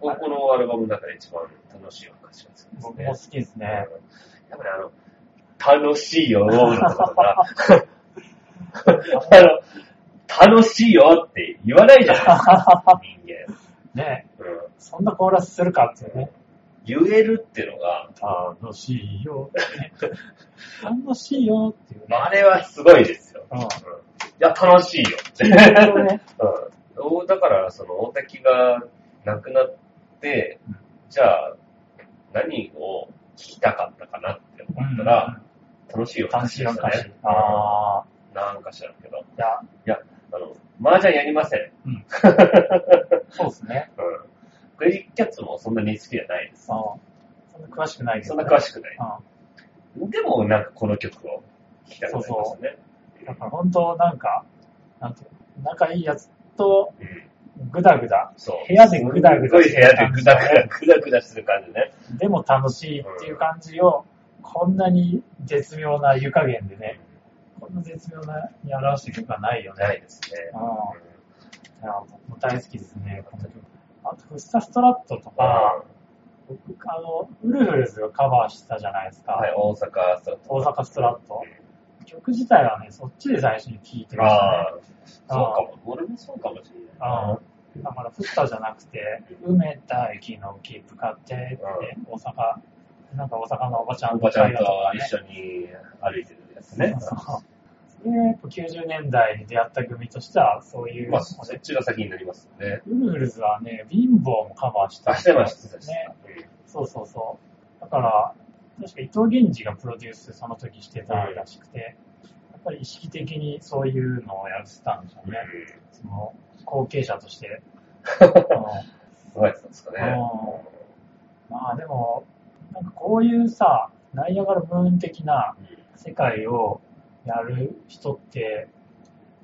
ここのアルバムの中で一番楽しいお菓子が好きですね。僕も好きですね。やっぱりあの、楽しいよ、のところが、[LAUGHS] あの、楽しいよって言わないじゃないですか、人 [LAUGHS] ね、間。うん。そんなコーラスするかっていうね。言えるっていうのが、楽しいよってね。楽しいよっていうね。あれはすごいですよ。うんいや、楽しいよって。ね [LAUGHS] うん。だから、その、大滝が亡くなってうん、じゃあ、何を聞きたかったかなって思ったら、楽しいよ楽しい夜更かし。ね。ああ。なんか知らんけど。いや、あの、麻雀やりません。[LAUGHS] そうですね。うん。クレイジーキャッツもそんなに好きじゃないです。そう。そんな詳しくないけど、そんな詳しくない。うん。でも、なんかこの曲を聴きたくなりますよね。だから本当なんか、なんていうの仲いいやつとうん。グダグダ、そう。部屋でグダグダすごい部屋でグダグダ、グダグダする感じね。でも楽しいっていう感じを、こんなに絶妙な湯加減でね、こんな絶妙なに表してる曲はないよね。ないですね。うん。いや、僕も大好きですね、この曲。あと、フッサストラットとか、僕、あの、ウルフルズがカバーしてたじゃないですか。はい、大阪ストラット。大阪ストラット。曲自体はね、そっちで最初に聴いてましたね。ああ、そうかも。俺もそうかもしれない。うん。だから、フッタじゃなくて、梅田駅の切符買ってって、大阪、なんか大阪のおばちゃんおばちゃんと一緒に歩いてるやつね。そうそうそれやっぱ90年代に出会った組としては、そういう、まあ、そっちが先になりますよね。ウルフルズはね、貧乏もカバーしてあ、してました、してね。ました。そうそうそう。だから、確か伊藤源氏がプロデュースその時してたらしくて、やっぱり意識的にそういうのをやってたんでしょうね。その、後継者として。うんどうやってたんですかね。まあでも、なんかこういうさ、ナイアガラムーン的な世界をやる人って、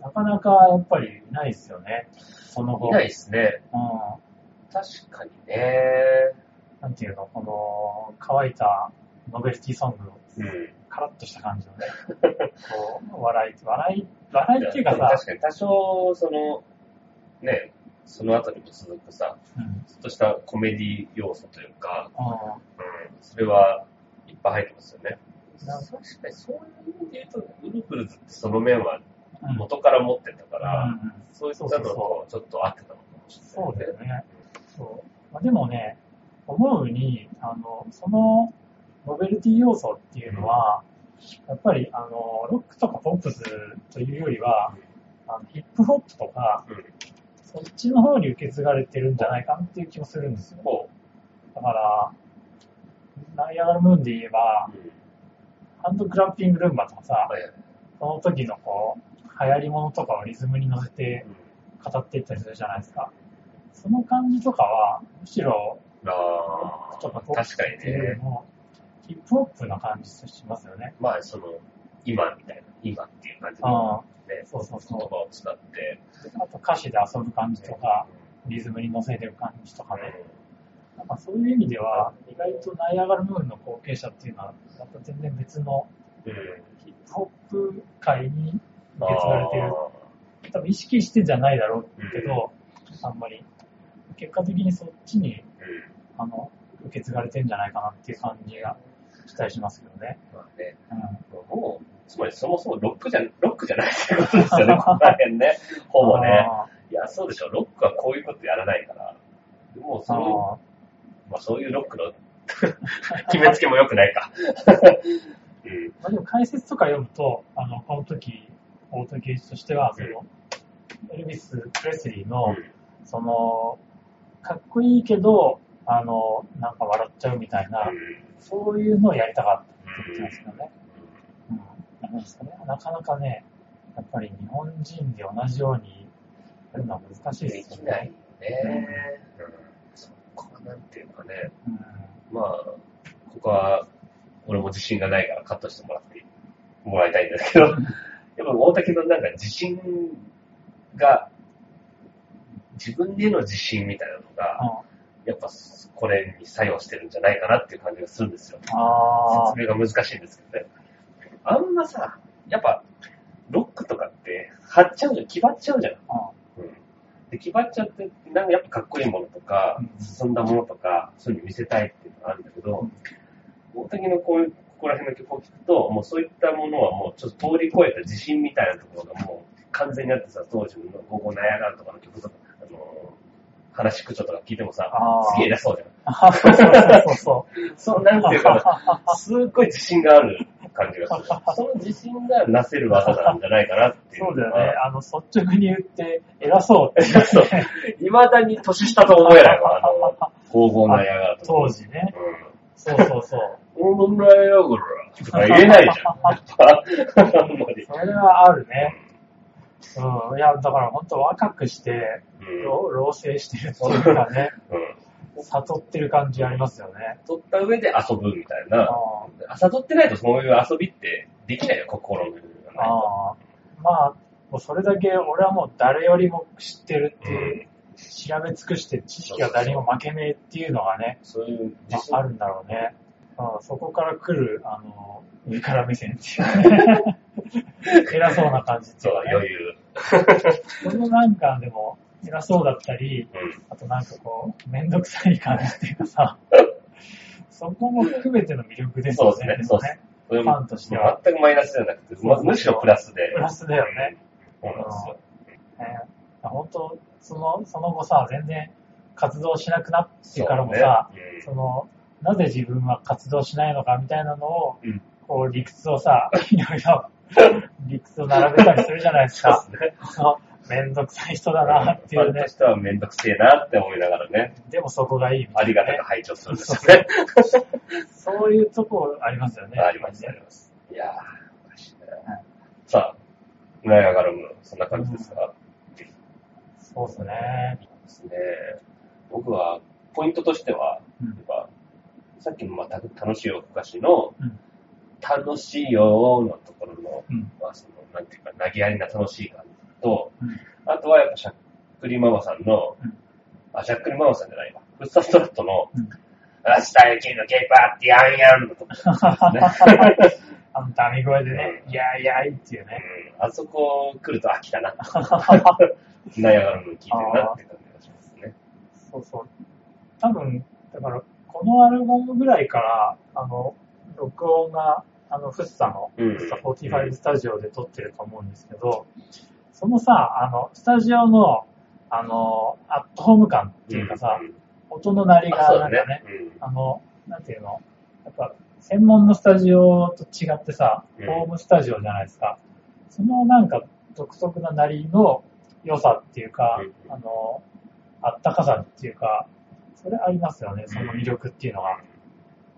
なかなかやっぱりいないですよね。その後。いないですね。うん。確かにね。なんていうの、この乾いたノベルティソングをうん。カラッとした感じのね、こう、笑い、笑い、笑いっていうかさ、確かに多少、その、ね、その後にも続くさ、うん、ちょっとしたコメディ要素というか、ううん、それはいっぱい入ってますよね。確かにそういう意味で言うと、ウルフルズってその面は。元から持ってたから、うんうんそういったのとちょっと合ってたのかもしれそないうだよね。そう。まあ、でもね、思うに、あの、その、ノベルティ要素っていうのは、やっぱり、あの、ロックとかポップスというよりは、あのヒップホップとか。そっちの方に受け継がれてるんじゃないかなっていう気もするんですよ。こだから、ナイアガラムーンで言えば。ハンドクラッピングルンバとかさ。その時のこう、流行り物とかをリズムに乗せてうん語っていったりするじゃないですか。その感じとかは、むしろ、ああ、とかポップ確かにっていうよりね。も、ヒップホップな感じしますよね。まあ、その、今みたいな、今っていう感じね、そうそうそう言葉を使って、あと歌詞で遊ぶ感じとか、リズムに乗せてる感じとかね。なんかそういう意味では、意外とナイアガラムーンの後継者っていうのは、また全然別のうん。ヒップホップ界に受け継がれてる。多分意識してじゃないだろうけど、あんまり。結果的にそっちに、うん。あの、受け継がれてんじゃないかなっていう感じがしたりしますけどね。まあね、うん。もう、つまりそもそもロックじゃ、ロックじゃないってことですよね、[LAUGHS] ここら辺ね。ほぼね。あいや、そうでしょ。ロックはこういうことやらないから。もうーその、あまあそういうロックの [LAUGHS] 決めつけも良くないか。[LAUGHS] うん。ーまあでも解説とか読むと、あの、この時、大竹一としては、その、エルビス・プレスリーの、その、かっこいいけど、あの、なんか笑っちゃうみたいな、そういうのをやりたかったって言ってますけどね。うん。なんですかね。なかなかね、やっぱり日本人で同じようにやるのは難しいでですきよないね。ね。うん。そこはなんていうかね。うん。まあ、ここは、俺も自信がないからカットしてもらってもらいたいんですけど、やっぱ大竹のなんか自信が、自分への自信みたいなのが、やっぱこれに作用してるんじゃないかなっていう感じがするんですよ。説明が難しいんですけどね。あんまさ、やっぱ、ロックとかって、張っちゃうじゃん、決まっちゃうじゃん。うん。で、決まっちゃって、なんかやっぱかっこいいものとかうん、進んだものとか、そういうの見せたいっていうのがあるんだけど、大竹のこういう、ここら辺の曲を聴くと、もうそういったものはもうちょっと通り越えた自信みたいなところがもう完全にあってさ、当時のゴーゴーナヤガーとかの曲とか、あの話口調とか聞いてもさすげえ偉そうじゃん。あ [LAUGHS] そうそうそうそう。[LAUGHS] そう、なんていうかな、すっごい自信がある感じがする。その自信がなせる技なんじゃないかなっていうそうだ。よね。あの、率直に言って、偉そうって。[LAUGHS] そう。未だに年下と思えないわ、あの、黄金なヤガーとか。当時ね。うそうそうそう。ん。黄金なヤガーとか言えないじゃん。あんまり。それはあるね。うん。いや、だから本当若くして、うん。老老成してるっていうかね、うん。悟ってる感じありますよね。取った上で遊ぶみたいあな。悟ってないとそういう遊びってできないよ、心の部分がないと。ああ。まあ、もうそれだけ俺はもう誰よりも知ってるっていう、調べ尽くして知識が誰にも負けねえっていうのがね、そういうま自信ああるんだろうね。うん、そこから来る、あの、上から目線っていうね。[LAUGHS] 偉そうな感じってそいううかね。余裕。[LAUGHS] そのなんかでも、偉そうだったり、うん。あとなんかこう、めんどくさい感じっていうかさ、[LAUGHS] そこも含めての魅力ですよね。そうですねもねそれファンとしては。全くマイナスじゃなくて、まむしろプラスで。プラスだよね。そうなんですよ。ね本当、その、その後さ、全然活動しなくなってからもそうさ、ねその、なぜ自分は活動しないのかみたいなのを、うんこう理屈をさ、[LAUGHS] いろいろ理屈を並べたりするじゃないですか。そうですね。めんどくさい人だなっていうねファンと。してはめんどくせえなって思いながらね、でもそこがいいいな、ね。りがたく拝聴するんですよね。[LAUGHS] そういうとこありますよね。あります、あります。いやー、おかしいねはいさあ、ナイアガラム、そんな感じですか、ぱりそうですね。ですね。僕は、ポイントとしては、うんやっぱさっきのまた楽しい夜更かしの、うん楽しいよーのところの、うん。まあ、その、なんていうか、投げやりな楽しい感じと、うんあとはやっぱシャックリママさんの、うんあ、シャックリママさんじゃないわ。フッサストラットの、うん明日雪のケイパーってやんやんのところですね。[LAUGHS] あの、ダミ声でね、いやいやいっていうね。うんあそこ来ると飽きたな。ナイアガラム聞いてるなって感じがしますね。そうそう。多分、だから、このアルバムぐらいから、あの、録音が、あの、フッサの、うんフッサ45スタジオで撮ってると思うんですけど、そのさ、あの、スタジオの、あの、アットホーム感っていうかさ、ん音の鳴りがなんかね、。うんあの、なんていうの、やっぱ、専門のスタジオと違ってさ、うんホームスタジオじゃないですか。そのなんか独特な鳴りの良さっていうか、うんあの、あったかさっていうか、それありますよね、その魅力っていうのが。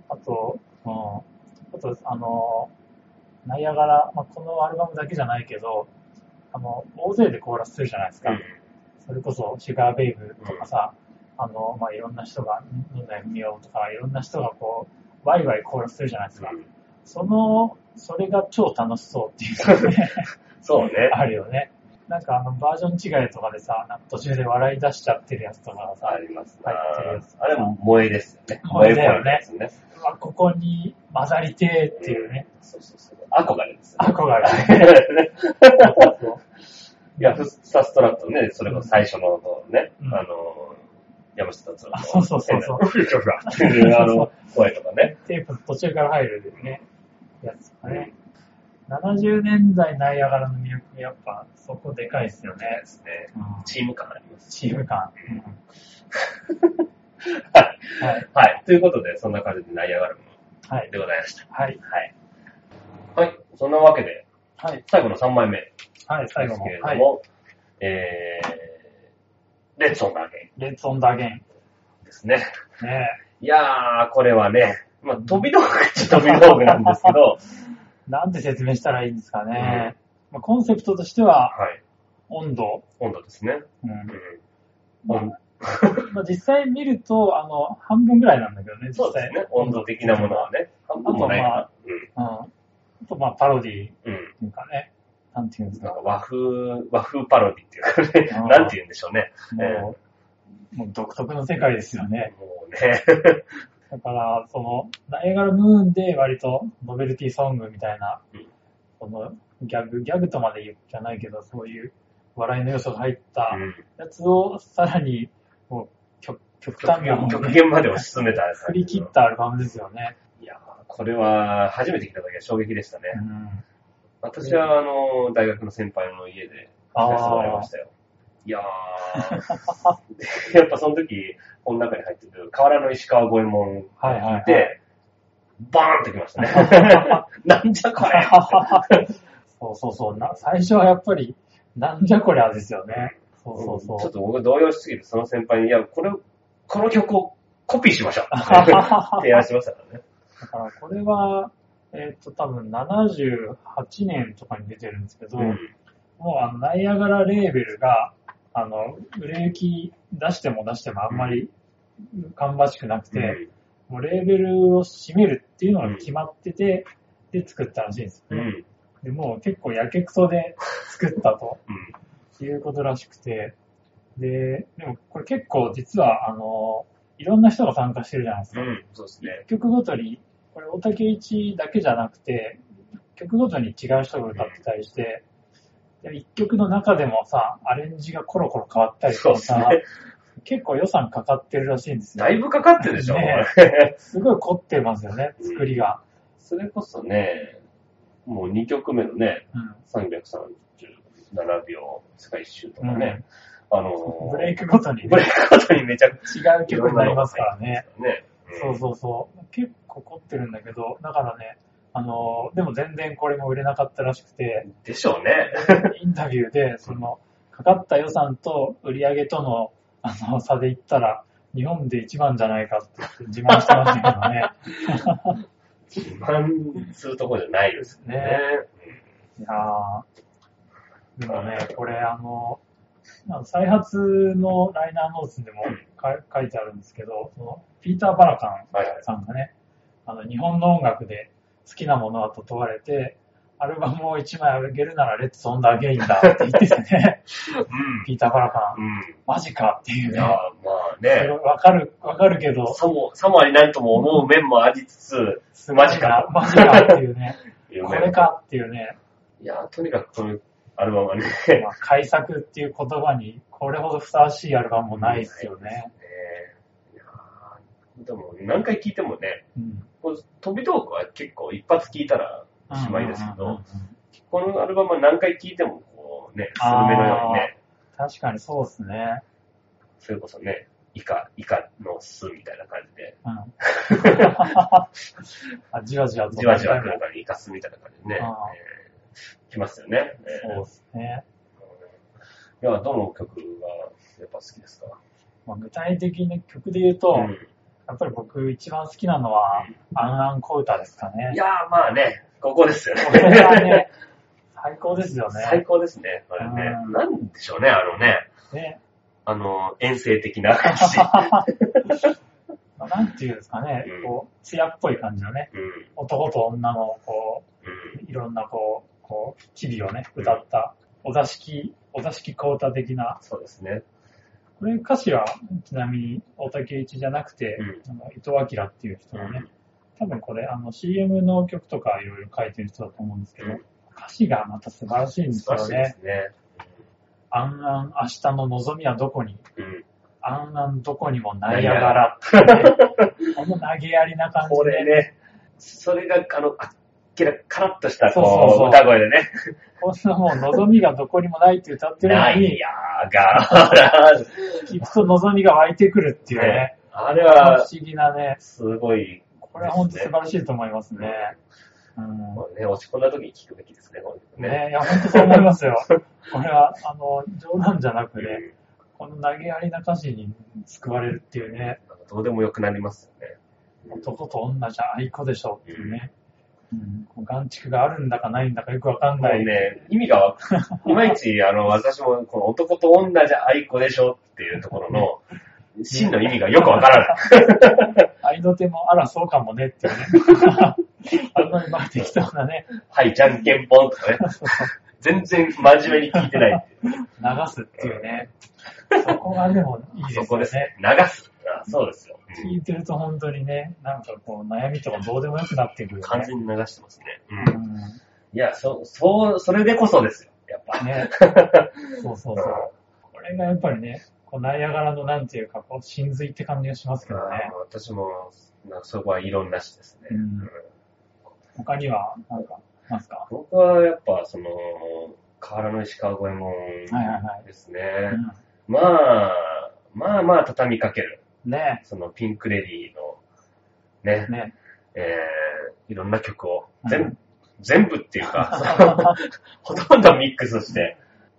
あと、うん、あと、あの、ナイアガラ、まあ、このアルバムだけじゃないけど、あの、大勢でコーラスするじゃないですか。それこそ、シュガーベイブとかさ、あの、まあ、いろんな人が、野田文雄とか、いろんな人がこう、ワイワイコーラスするじゃないですか。そのそれが超楽しそうっていうね、[LAUGHS] そうね。[LAUGHS] あるよね。なんかあのバージョン違いとかでさ、なんか途中で笑い出しちゃってるやつとかがさ、ありますな入ってるやつ。あれも萌えですよね。萌えだよねね。うわここに混ざりてーっていうね、そうそうそう。憧れですよね。憧れ。[LAUGHS] いや、フスタストラットね、それこそ最初のね、うんあの、山下達郎あそうそうそうそう変なふふふふっていうあの、声とかね。テープの途中から入るね、やつとかね。70年代ナイアガラの魅力、やっぱそこでかいっすよね。ですね。うんチーム感あります。チーム感。うんはい。はい。はい。ということで、そんな感じでナイアガラもはい。でございました。はい。はい。はい。そんなわけで、はい。最後の3枚目ではい。最後すけれ。のはい。ども、えー、レッツ・オンド・アゲレッツ・オンド・アゲン。ンですね。ねいやー、これはね、まあ、飛び道具っちゃ飛び道具なんですけど、[LAUGHS] なんて説明したらいいんですかね。まあ、コンセプトとしては、はい。音頭。音頭ですね。うんうん。ま温あ [LAUGHS] まあ、実際見ると、あの、半分ぐらいなんだけどね、実際。そうですね。音頭的なものはね。半分もないかな。うん。あと、まあ、パロディっ。ていうかね、なんていうんですか。なんか和風、和風パロディっていうかね、うんなんて言うんでしょうね。もう、もう独特の世界ですよね。もうね。だから、その、ナイアガラムーンで割とノベルティソングみたいな、うんその、ギャグ、ギャグとまで言うじゃないけど、そういう笑いの要素が入ったうんやつをさらに、もう、極極端な極限まで推し進めた振り切ったアルバムですよね。いやーこれは初めて聞いた時は衝撃でしたね。うん。私は、あの、大学の先輩の家で聞かせてもらいましたよ。いやー、[LAUGHS] やっぱその時、この中に入ってる、河原の石川五右衛門はいはいはいで、バーンってきましたね。[LAUGHS] なんじゃこれそうそうそうな。最初はやっぱり、なんじゃこりゃですよね。そうそうそう。ちょっと僕動揺しすぎて、その先輩に、いや、これ、この曲をコピーしましょう。[LAUGHS] 提案しましたからね。だからこれは、えっ、と、多分78年とかに出てるんですけど、うん。もうあの、ナイアガラレーベルが、あの、売れ行き出しても出してもあんまり芳しくなくて、もうレーベルを閉めるっていうのが決まってて、で作ったらしいんですよね。うん。で、もう結構やけくそで作ったと [LAUGHS] うん。いうことらしくて、で、でもこれ結構実は、あの、いろんな人が参加してるじゃないですか。うん。そうですね。曲ごとに、これ大竹一だけじゃなくて、曲ごとに違う人が歌ってたりして、で一曲の中でもさ、アレンジがコロコロ変わったりとかさ、そうで結構予算かかってるらしいんですよ。だいぶかかってるでしょ、ね [LAUGHS] すごい凝ってますよね、作りが。それこそね、もう2曲目のね、うん337秒世界一周とかね、あのブレイクごとに、ね、ブレイクごとにめちゃくちゃ違う曲になりますからね。ね。そうそうそう。結構凝ってるんだけど、だからね、あの、でも全然これも売れなかったらしくて、でしょうね。インタビューで、その、かかった予算と売り上げとの、あの、差で言ったら、日本で一番じゃないかって自慢してましたけどね。自慢するところじゃないですね。ねいやーでもね、これあの、再発のライナーノーツでもか書いてあるんですけど、そのピーター・バラカンはいはい。さんがね、あの、日本の音楽で好きなものはと問われて、アルバムを1枚あげるならレッツ・オンド・アゲインだって言っててね、うん。ピーター・バラカン、うん。マジかっていうね。いや、まあね、わかる、わかるけど、さも、さもありなんとも思う面もありつつ、すごいな。マジかマジかっていうね、[LAUGHS] こ面れかっていうね、いや、とにかくこのアルバムはね、まあ、改作っていう言葉にこれほどふさわしいアルバムもないですよね。でも何回聴いてもね、うん。飛び道具は結構一発聴いたらおしまいですけどうんうんうんうん、このアルバムは何回聴いてもこうね、スルメのようにね、確かにそうですね。それこそね、イカ、イカの巣みたいな感じで、うん。[LAUGHS] あじわじわと。じわじわ来るからイカ巣みたいな感じでね、えー来ますよね。えーそうですね。いや、どの曲がやっぱ好きですか？まあ、具体的に曲で言うと、うんやっぱり僕一番好きなのは、アンアンコウタですかねい。やーまあね、ここですよね。これがね、最高ですよね。最高ですね、これねう。んなんでしょうね、あのね、ね。あの、遠征的な感じ。[LAUGHS] まあなんていうんですかね、うんこう、艶っぽい感じのね、うん、男と女の、こうう、いろんなこう、こう、チビをね、歌った、お座敷、お座敷コータ的な、そうですね。これ歌詞は、ちなみに大竹一じゃなくて、うんあの伊藤明っていう人のね、多分これ、あの CM の曲とかいろいろ書いてる人だと思うんですけど、うん歌詞がまた素晴らしいんですよ素晴らしいでね。すね。あんあん明日の望みはどこに？うん。あんあんどこにもナイアガラっていうね、[LAUGHS] この投げやりな感こじで、れね、それが、あの、あっけら、カラッとした、そうそうそう歌声でね。こんなもう望みがどこにもないって歌ってるのに、ナイアガラ。聞くと望みが湧いてくるっていうね、あれ不は、思議なね、すごい、これは本当素晴らしいと思いますね。うんね、落ち込んだ時に聞くべきですね、ね。ねいや、本当そう思いますよ。[LAUGHS] これは、あの、冗談じゃなくね、うんこの投げやりな歌詞に救われるっていうね、どうでもよくなりますよね。男と女じゃ愛子でしょっていうね。うん、こう眼蓄があるんだかないんだかよくわかんもない。うね、意味がわかいまいち、あの、私も、この男と女じゃ愛子でしょっていうところの、真の意味がよくわからない。[LAUGHS] 愛の手も、あら、そうかもねっていうね。[LAUGHS] あんまりまあ適当なね、はい、じゃんけんぽんとかね。全然真面目に聞いてない。流すっていうね。そこがでもいいですよね。そこですね。流す。あそうですよ。うん聞いてると本当にね、なんかこう悩みとかどうでもよくなってくるよね。完全に流してますね。ううん。いや、そ、そう、それでこそですよ。やっぱ。ん。ね。[LAUGHS] そうそうそう。これがやっぱりね、こうナイアガラのなんていうか、こう、真髄って感じがしますけどね私も、なんかそこは異論なしですね。うんうん他には、なんか、ますか？僕はやっぱ、その、河原の石川五右衛門ですね。うまあ、まあまあ畳みかける。ん。ねそのピンクレディーの、ね、ね。えー、いろんな曲を、うん全全部っていうか、ほとんどミックスして、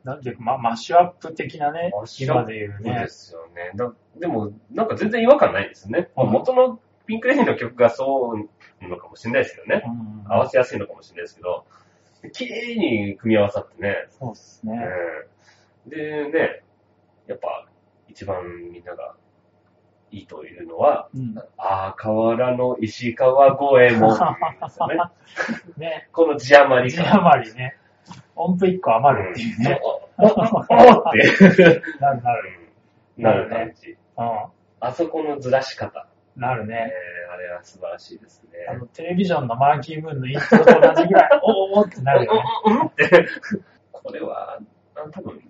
なんていうか、ま、マッシュアップ的なねマッ、シュアップ今で言うそうねで。すよね。だでも、なんか全然違和感ないですね。まあうん元のピンクレディーの曲がそうなのかもしれないですけどね。うん合わせやすいのかもしれないですけど、綺麗に組み合わさってね。そうですね。うん、でね、やっぱ一番みんながいいというのは、うん。ああ、河原の石川五右衛門ですよね。[LAUGHS] ね。この字余り字が。余りね。音符一個余るっていうね。おおって [LAUGHS] なるなる。なる感じ。うあそこのずらし方。ん。なるえーね。あれは素晴らしいですね。あの、テレビジョンのマーキームーンのイントロと同じぐらい、[LAUGHS] おおおってなるよね。これは、あの多分、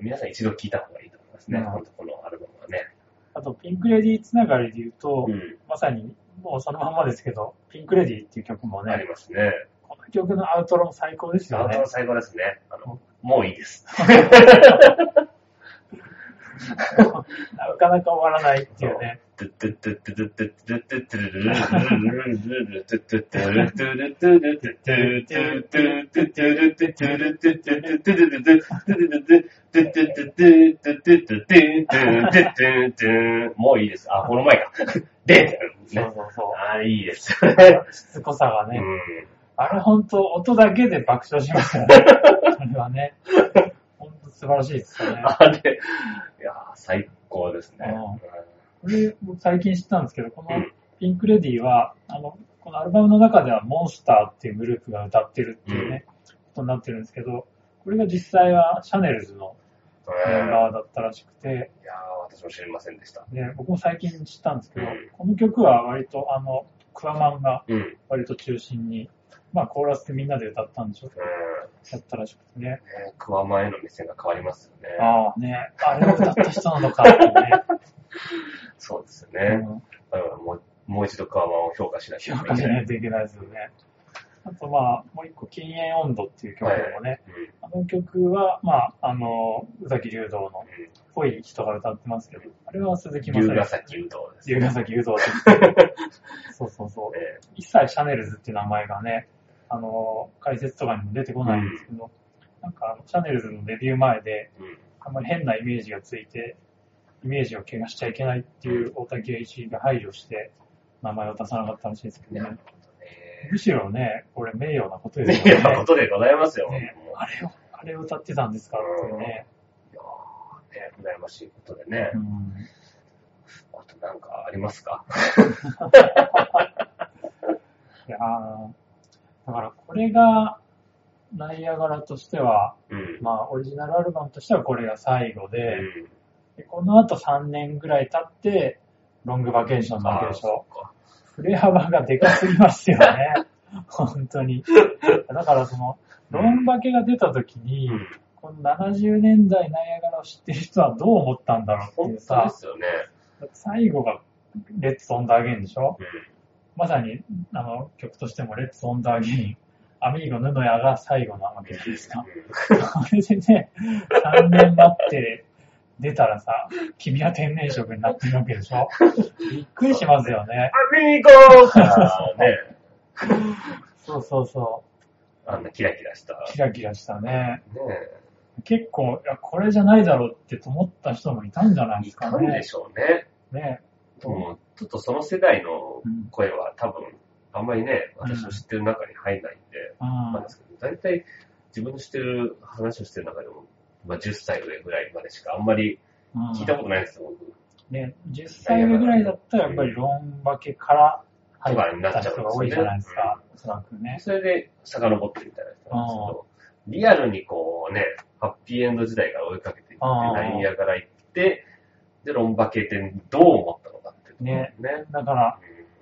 皆さん一度聞いた方がいいと思いますね。うん本当このアルバムはね。あと、ピンクレディーつながりで言うと、うん。まさに、もうそのまんまですけど、ピンクレディーっていう曲もありね、ますね。この曲のアウトロも最高ですよねアウトの。最後ですね。あの、もういいです。なかなか終わらないっていうね。もういいです。あ、この前か。[LAUGHS] で、そうそうそう。あれいいです。[LAUGHS] しつこさがね。うんあれ本当音だけで爆笑しますよね。[LAUGHS] あれはね。本当素晴らしいですよね。あれ、いやー、最高ですね。これ、僕最近知ったんですけど、このうんピンクレディーは、あの、このアルバムの中ではモンスターっていうグループが歌ってるっていうね、ことになってるんですけど、これが実際はシャネルズのうんメンバーだったらしくて、いやー、私も知りませんでした。で僕も最近知ったんですけど、うんこの曲は割とあの、クワマンがうん。割と中心に、まあコーラスでみんなで歌ったんでしょ？うやったらしくてね。ねクワマンへの目線が変わりますよね。ああね、あれを歌った人なのかってね。[LAUGHS] そうですようね。んだからもうもう一度クワマンを評価しなきゃい評価しけない。ないといけないですよね。あとまあ、もう一個、禁煙温度っていう曲でもね、うんあの曲は、まあ、あの、宇崎竜道のうんぽい人が歌ってますけど、あれは鈴木雅之。龍ヶ崎誘導です。龍ヶ崎誘導って。[LAUGHS] そうそうそう。え一切シャネルズっていう名前がね、あの、解説とかにも出てこないんですけど、なんかあの、シャネルズのデビュー前で、あんまり変なイメージがついて、イメージを怪我しちゃいけないっていう大竹栄一が配慮して、名前を出さなかったらしいですけどね。えむしろね、これ名誉なことーですよね。ねなことでございますよ。ねあれを、あれを歌ってたんですかってね。いやーね、羨ましいことでねう。んあとなんかありますか？[LAUGHS] いやーだからこれが、ナイアガラとしては、うん。まあ、オリジナルアルバムとしてはこれが最後で、うんでこの後3年ぐらい経って、ロングバケーションなわけでしょ。振れ幅がでかすぎますよね。[LAUGHS] 本当に。だからその、ロンバケが出た時に、うん。この70年代ナイアガラを知ってる人はどう思ったんだろうっていうさ、ね。最後がレッツ・オンド・アゲインでしょ？うん。まさに、あの、曲としてもレッツ・オンド・アゲイン、アミーゴ布谷が最後なわけじゃないですか？それでね、3年待って出たらさ、君は天然色になってるわけでしょ？びっくりしますよね。アミーゴーね、そうそうそあんなキラキラした。う。キラキラしたね。ね結構、いや、これじゃないだろうって思った人もいたんじゃないえ、ですかねいたんで。しょうね。ね。もうちょっとその世代のうん。声は多分、あんまりね、私の知ってる中に入んないんで、なんですけど、大体自分の知ってる話をしてる中でも、まあ10歳上ぐらいまでしかあんまりうん。聞いたことないんですよ、僕。ね、10歳上ぐらいだったらやっぱりロンバケから入った人が多いじゃないですか、おそらくね。それで遡ってみたいな人なんですけど、リアルにこうね、ハッピーエンド時代から追いかけていって、ナイアガラ行って、で、ロンバケでどう思ったのかっていうところね。だから、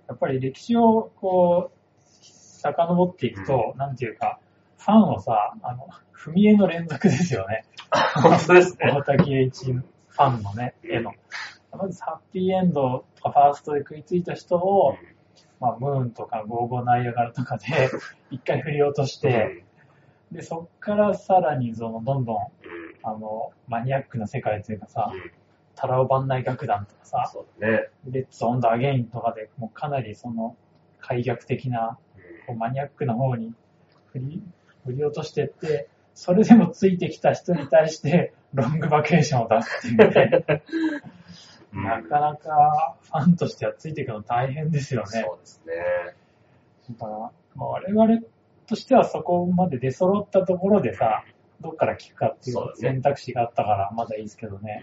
やっぱり歴史をこう、遡っていくと、なんていうか、ファンをさ、あの、踏み絵の連続ですよね。[LAUGHS] 本当ですね。大滝栄一ファンのね、絵の。まずハッピーエンドとかファーストで食いついた人を、まあ、ムーンとかゴーゴーナイアガラとかで [LAUGHS] 一回振り落として、で、そっからさらにその、どんどん、うん、あの、マニアックな世界というかさう、ん、タラオバンナイ楽団とかさ、ね。レッツ・オンド・アゲインとかでもうかなりその、諧謔的な、こうマニアックな方に振り、振り落としてって、それでもついてきた人に対して、ロングバケーションを出すっていうね。うんなかなかファンとしてはついていくの大変ですよね。そうですね。だから、まあ我々としてはそこまで出揃ったところでさ、どっから聞くかっていう選択肢があったからまだいいですけどね。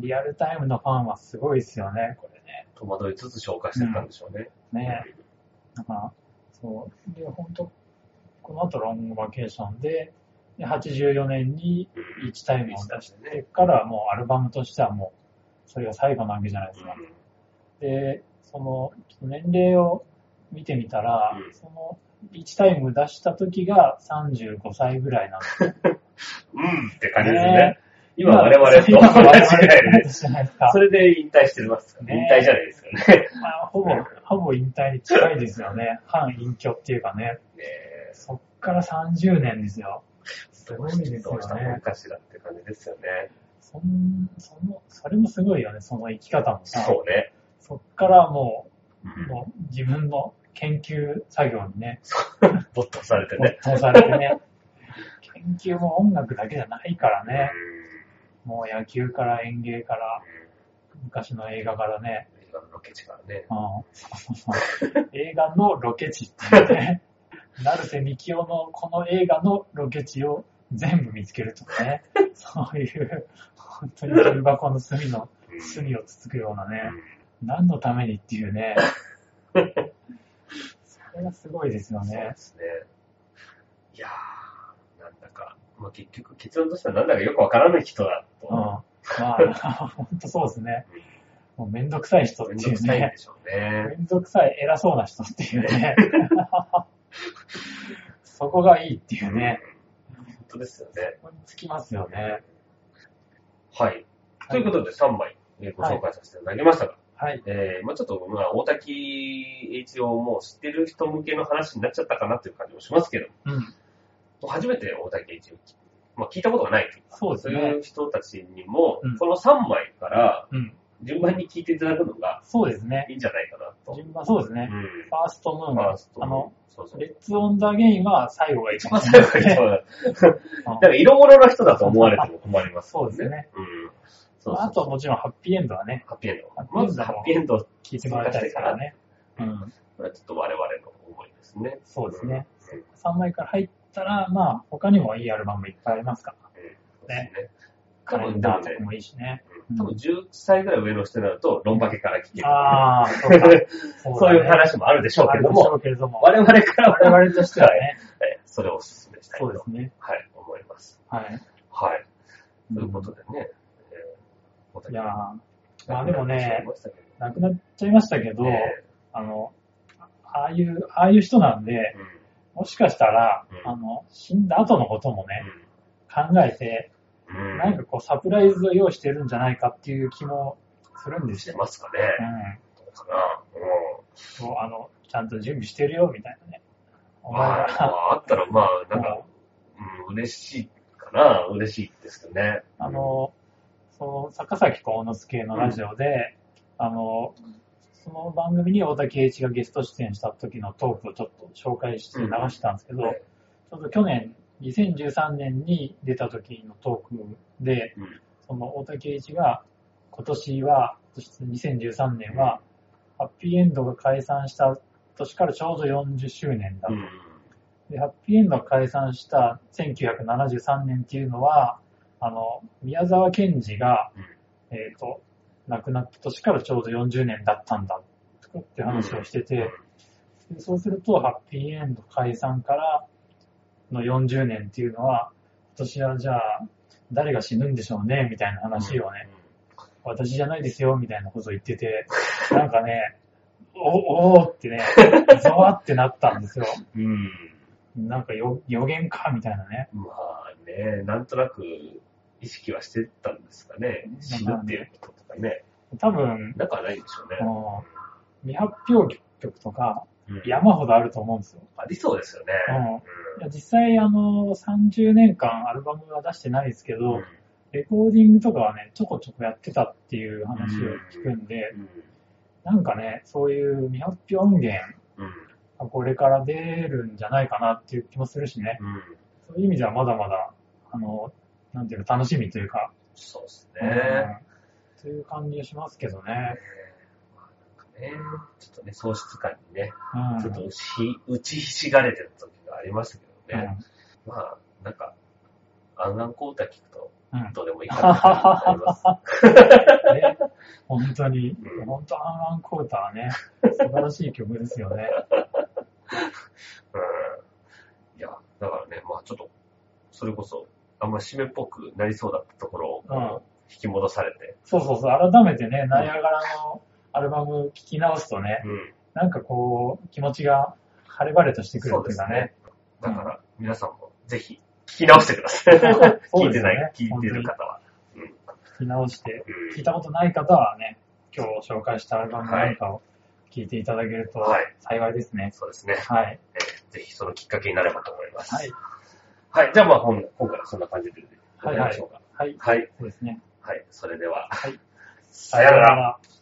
リアルタイムのファンはすごいですよね、これね。戸惑いつつ紹介してたんでしょうね。ねだから、そう。で、本当この後ロングバケーションで、で84年にうん1タイムを出して、ね。からはもうアルバムとしてはもう、それが最後なわけじゃないですか。で、その、年齢を見てみたら、うんその、1タイム出した時が35歳ぐらいなんですよ [LAUGHS] うんって感じですねね。今我々と同じぐらいで。じゃないですかそ。れで引退してますから。ね引退じゃないですよね。まあ、ほぼ、ほぼ引退に近いですよね。[LAUGHS] 半隠居っていうかね。ねそっから30年ですよ。すごいですよね。どうしたもんかしらって感じですよね。そん、その、それもすごいよね、その生き方もさ。そうね。そっからもう、うんもう自分の研究作業にね、没頭されて没ね。頭されてね。[LAUGHS] 研究も音楽だけじゃないからね。もう野球から園芸から、昔の映画からね。うん映画のロケ地からね。うんそうそうそう映画のロケ地ってね。[LAUGHS] 成瀬幹雄のこの映画のロケ地を全部見つけるとかね。そういう、本当に重箱の隅の、うん隅をつつくようなね。うん何のためにっていうね。[LAUGHS] それがすごいですよそうねで。すね。いやー、まあ、結局結論としてはなんだかよくわからない人だうん。と。まあ、[LAUGHS] 本当そうですね。もうめんどくさい人っていうめんどくさいで。しょうね。めんどくさい偉そうな人っていうね。[LAUGHS] そこがいいっていうね。うん。本当ですよね。ここにつきますよね。はい。ということで3枚えーご紹介させていただきましたが、はい。えー、まあちょっと、まあ大瀧詠一をもう知ってる人向けの話になっちゃったかなという感じもしますけど、うん。初めて大瀧詠一を、まあ、聞いたことがないそうですねそういう人たちにも、うんこの3枚からうん。順番に聞いていただくのがそうですねい。いんじゃないかなと。順番、そうですね。うん。ファーストムーンがファース、トあの、そうそう。レッツ・オンド・アゲインは最後が一一番番最後にそうだ。か色物の人だと思われても困ります、そうですね。うん。そうあともちろんハッピーエンドはね、ハッピーエンドまずハッピーエンド、こ聞いてもらいたいからね。うん。れはちょっと我々の思いですね。そうですね。うん。3枚から入ったら、まあ、他にもいいアルバムいっぱいありますから。そうですね。カレンダーとかもいいしね。うん多分10歳ぐらい上の人になると、ロンバケから聞ける。ああ、そうか。[LAUGHS] そういう話もあるでしょうけれども。我々からは、我々としてはね。え [LAUGHS] それをお勧めしたいと、そうですね。はい、思います。はい。はい。ということでね、えー、いやーまあでもね亡くなっちゃいましたけど、えあの、ああいう、ああいう人なんで、もしかしたら、うんあの、死んだ後のこともね、考えて、うんうんなんかこうサプライズを用意してるんじゃないかっていう気もするんですよ。してますかね。うん。どうかな。そうあの、ちゃんと準備してるよ、みたいなね。まあ、まあ、あったら、まあ、なんか、うん、嬉しいかな。嬉しいですけどね。あの、その、坂崎幸之助のラジオで、あの、その番組に大竹栄一がゲスト出演した時のトークをちょっと紹介して流したんですけど、はい。ちょうど去年、2013年に出た時のトークで、うん。その大竹栄一が今年は、そして2013年は、ハッピーエンドが解散した年からちょうど40周年だうん。で、ハッピーエンドが解散した1973年っていうのは、あの、宮沢賢治が、うん。えっ、と、亡くなった年からちょうど40年だったんだ、とかって話をしてて、でそうすると、ハッピーエンド解散からの40年っていうのは、今年はじゃあ、誰が死ぬんでしょうね、みたいな話をね、私じゃないですよ、みたいなことを言ってて、[LAUGHS] なんかね、お、おーってね、[LAUGHS] ゾワってなったんですよ。うん。うん。なんかよ予言か、みたいなね。まあね、なんとなく意識はしてたんですかね。死ぬっていうこととかね。多分、なんかないんでしょうね。あの未発表曲とかうん山ほどあると思うんですよ。ありそうですよね。実際あの、30年間アルバムは出してないですけうんど、レコーディングとかはね、ちょこちょこやってたっていう話を聞くんで、うんなんかね、そういう未発表音源うんがこれから出るんじゃないかなっていう気もするしね。うんそういう意味ではまだまだ、あの、なんていうか楽しみというか、そうですうんね。という感じがしますけどね。ね、ちょっとね、喪失感にね、うん。ちょっと打ちひしがれてる時がありましたけどね。まあ、なんか、アンランコータ聞くと、うん。うん。どうでもいいかなと思います。[LAUGHS] ね、本当にう、ん本当アンランコータはね、素晴らしい曲ですよね。うん。いや、だからね、まあちょっと、それこそ、あんま締めっぽくなりそうだったところを、うん引き戻されて、そうそうそう、改めてね、ナイアガラのアルバム聴き直すとね、うん。なんかこう、気持ちが晴れ晴れとしてくるっていうかね。だから、皆さんもぜひ、聞き直してください。[LAUGHS] 聞いてない、聞いてる方は。聞き直して、うん聞いたことない方はね、今日紹介したアルバムなんかを聞いていただけるとはい幸いですね。そうですね。はい。えーぜひそのきっかけになればと思います。はい。はい。じゃあまあ、今回はそんな感じでござい。はい。はい。そうですね。はい。それでは、はい。さようなら。ら。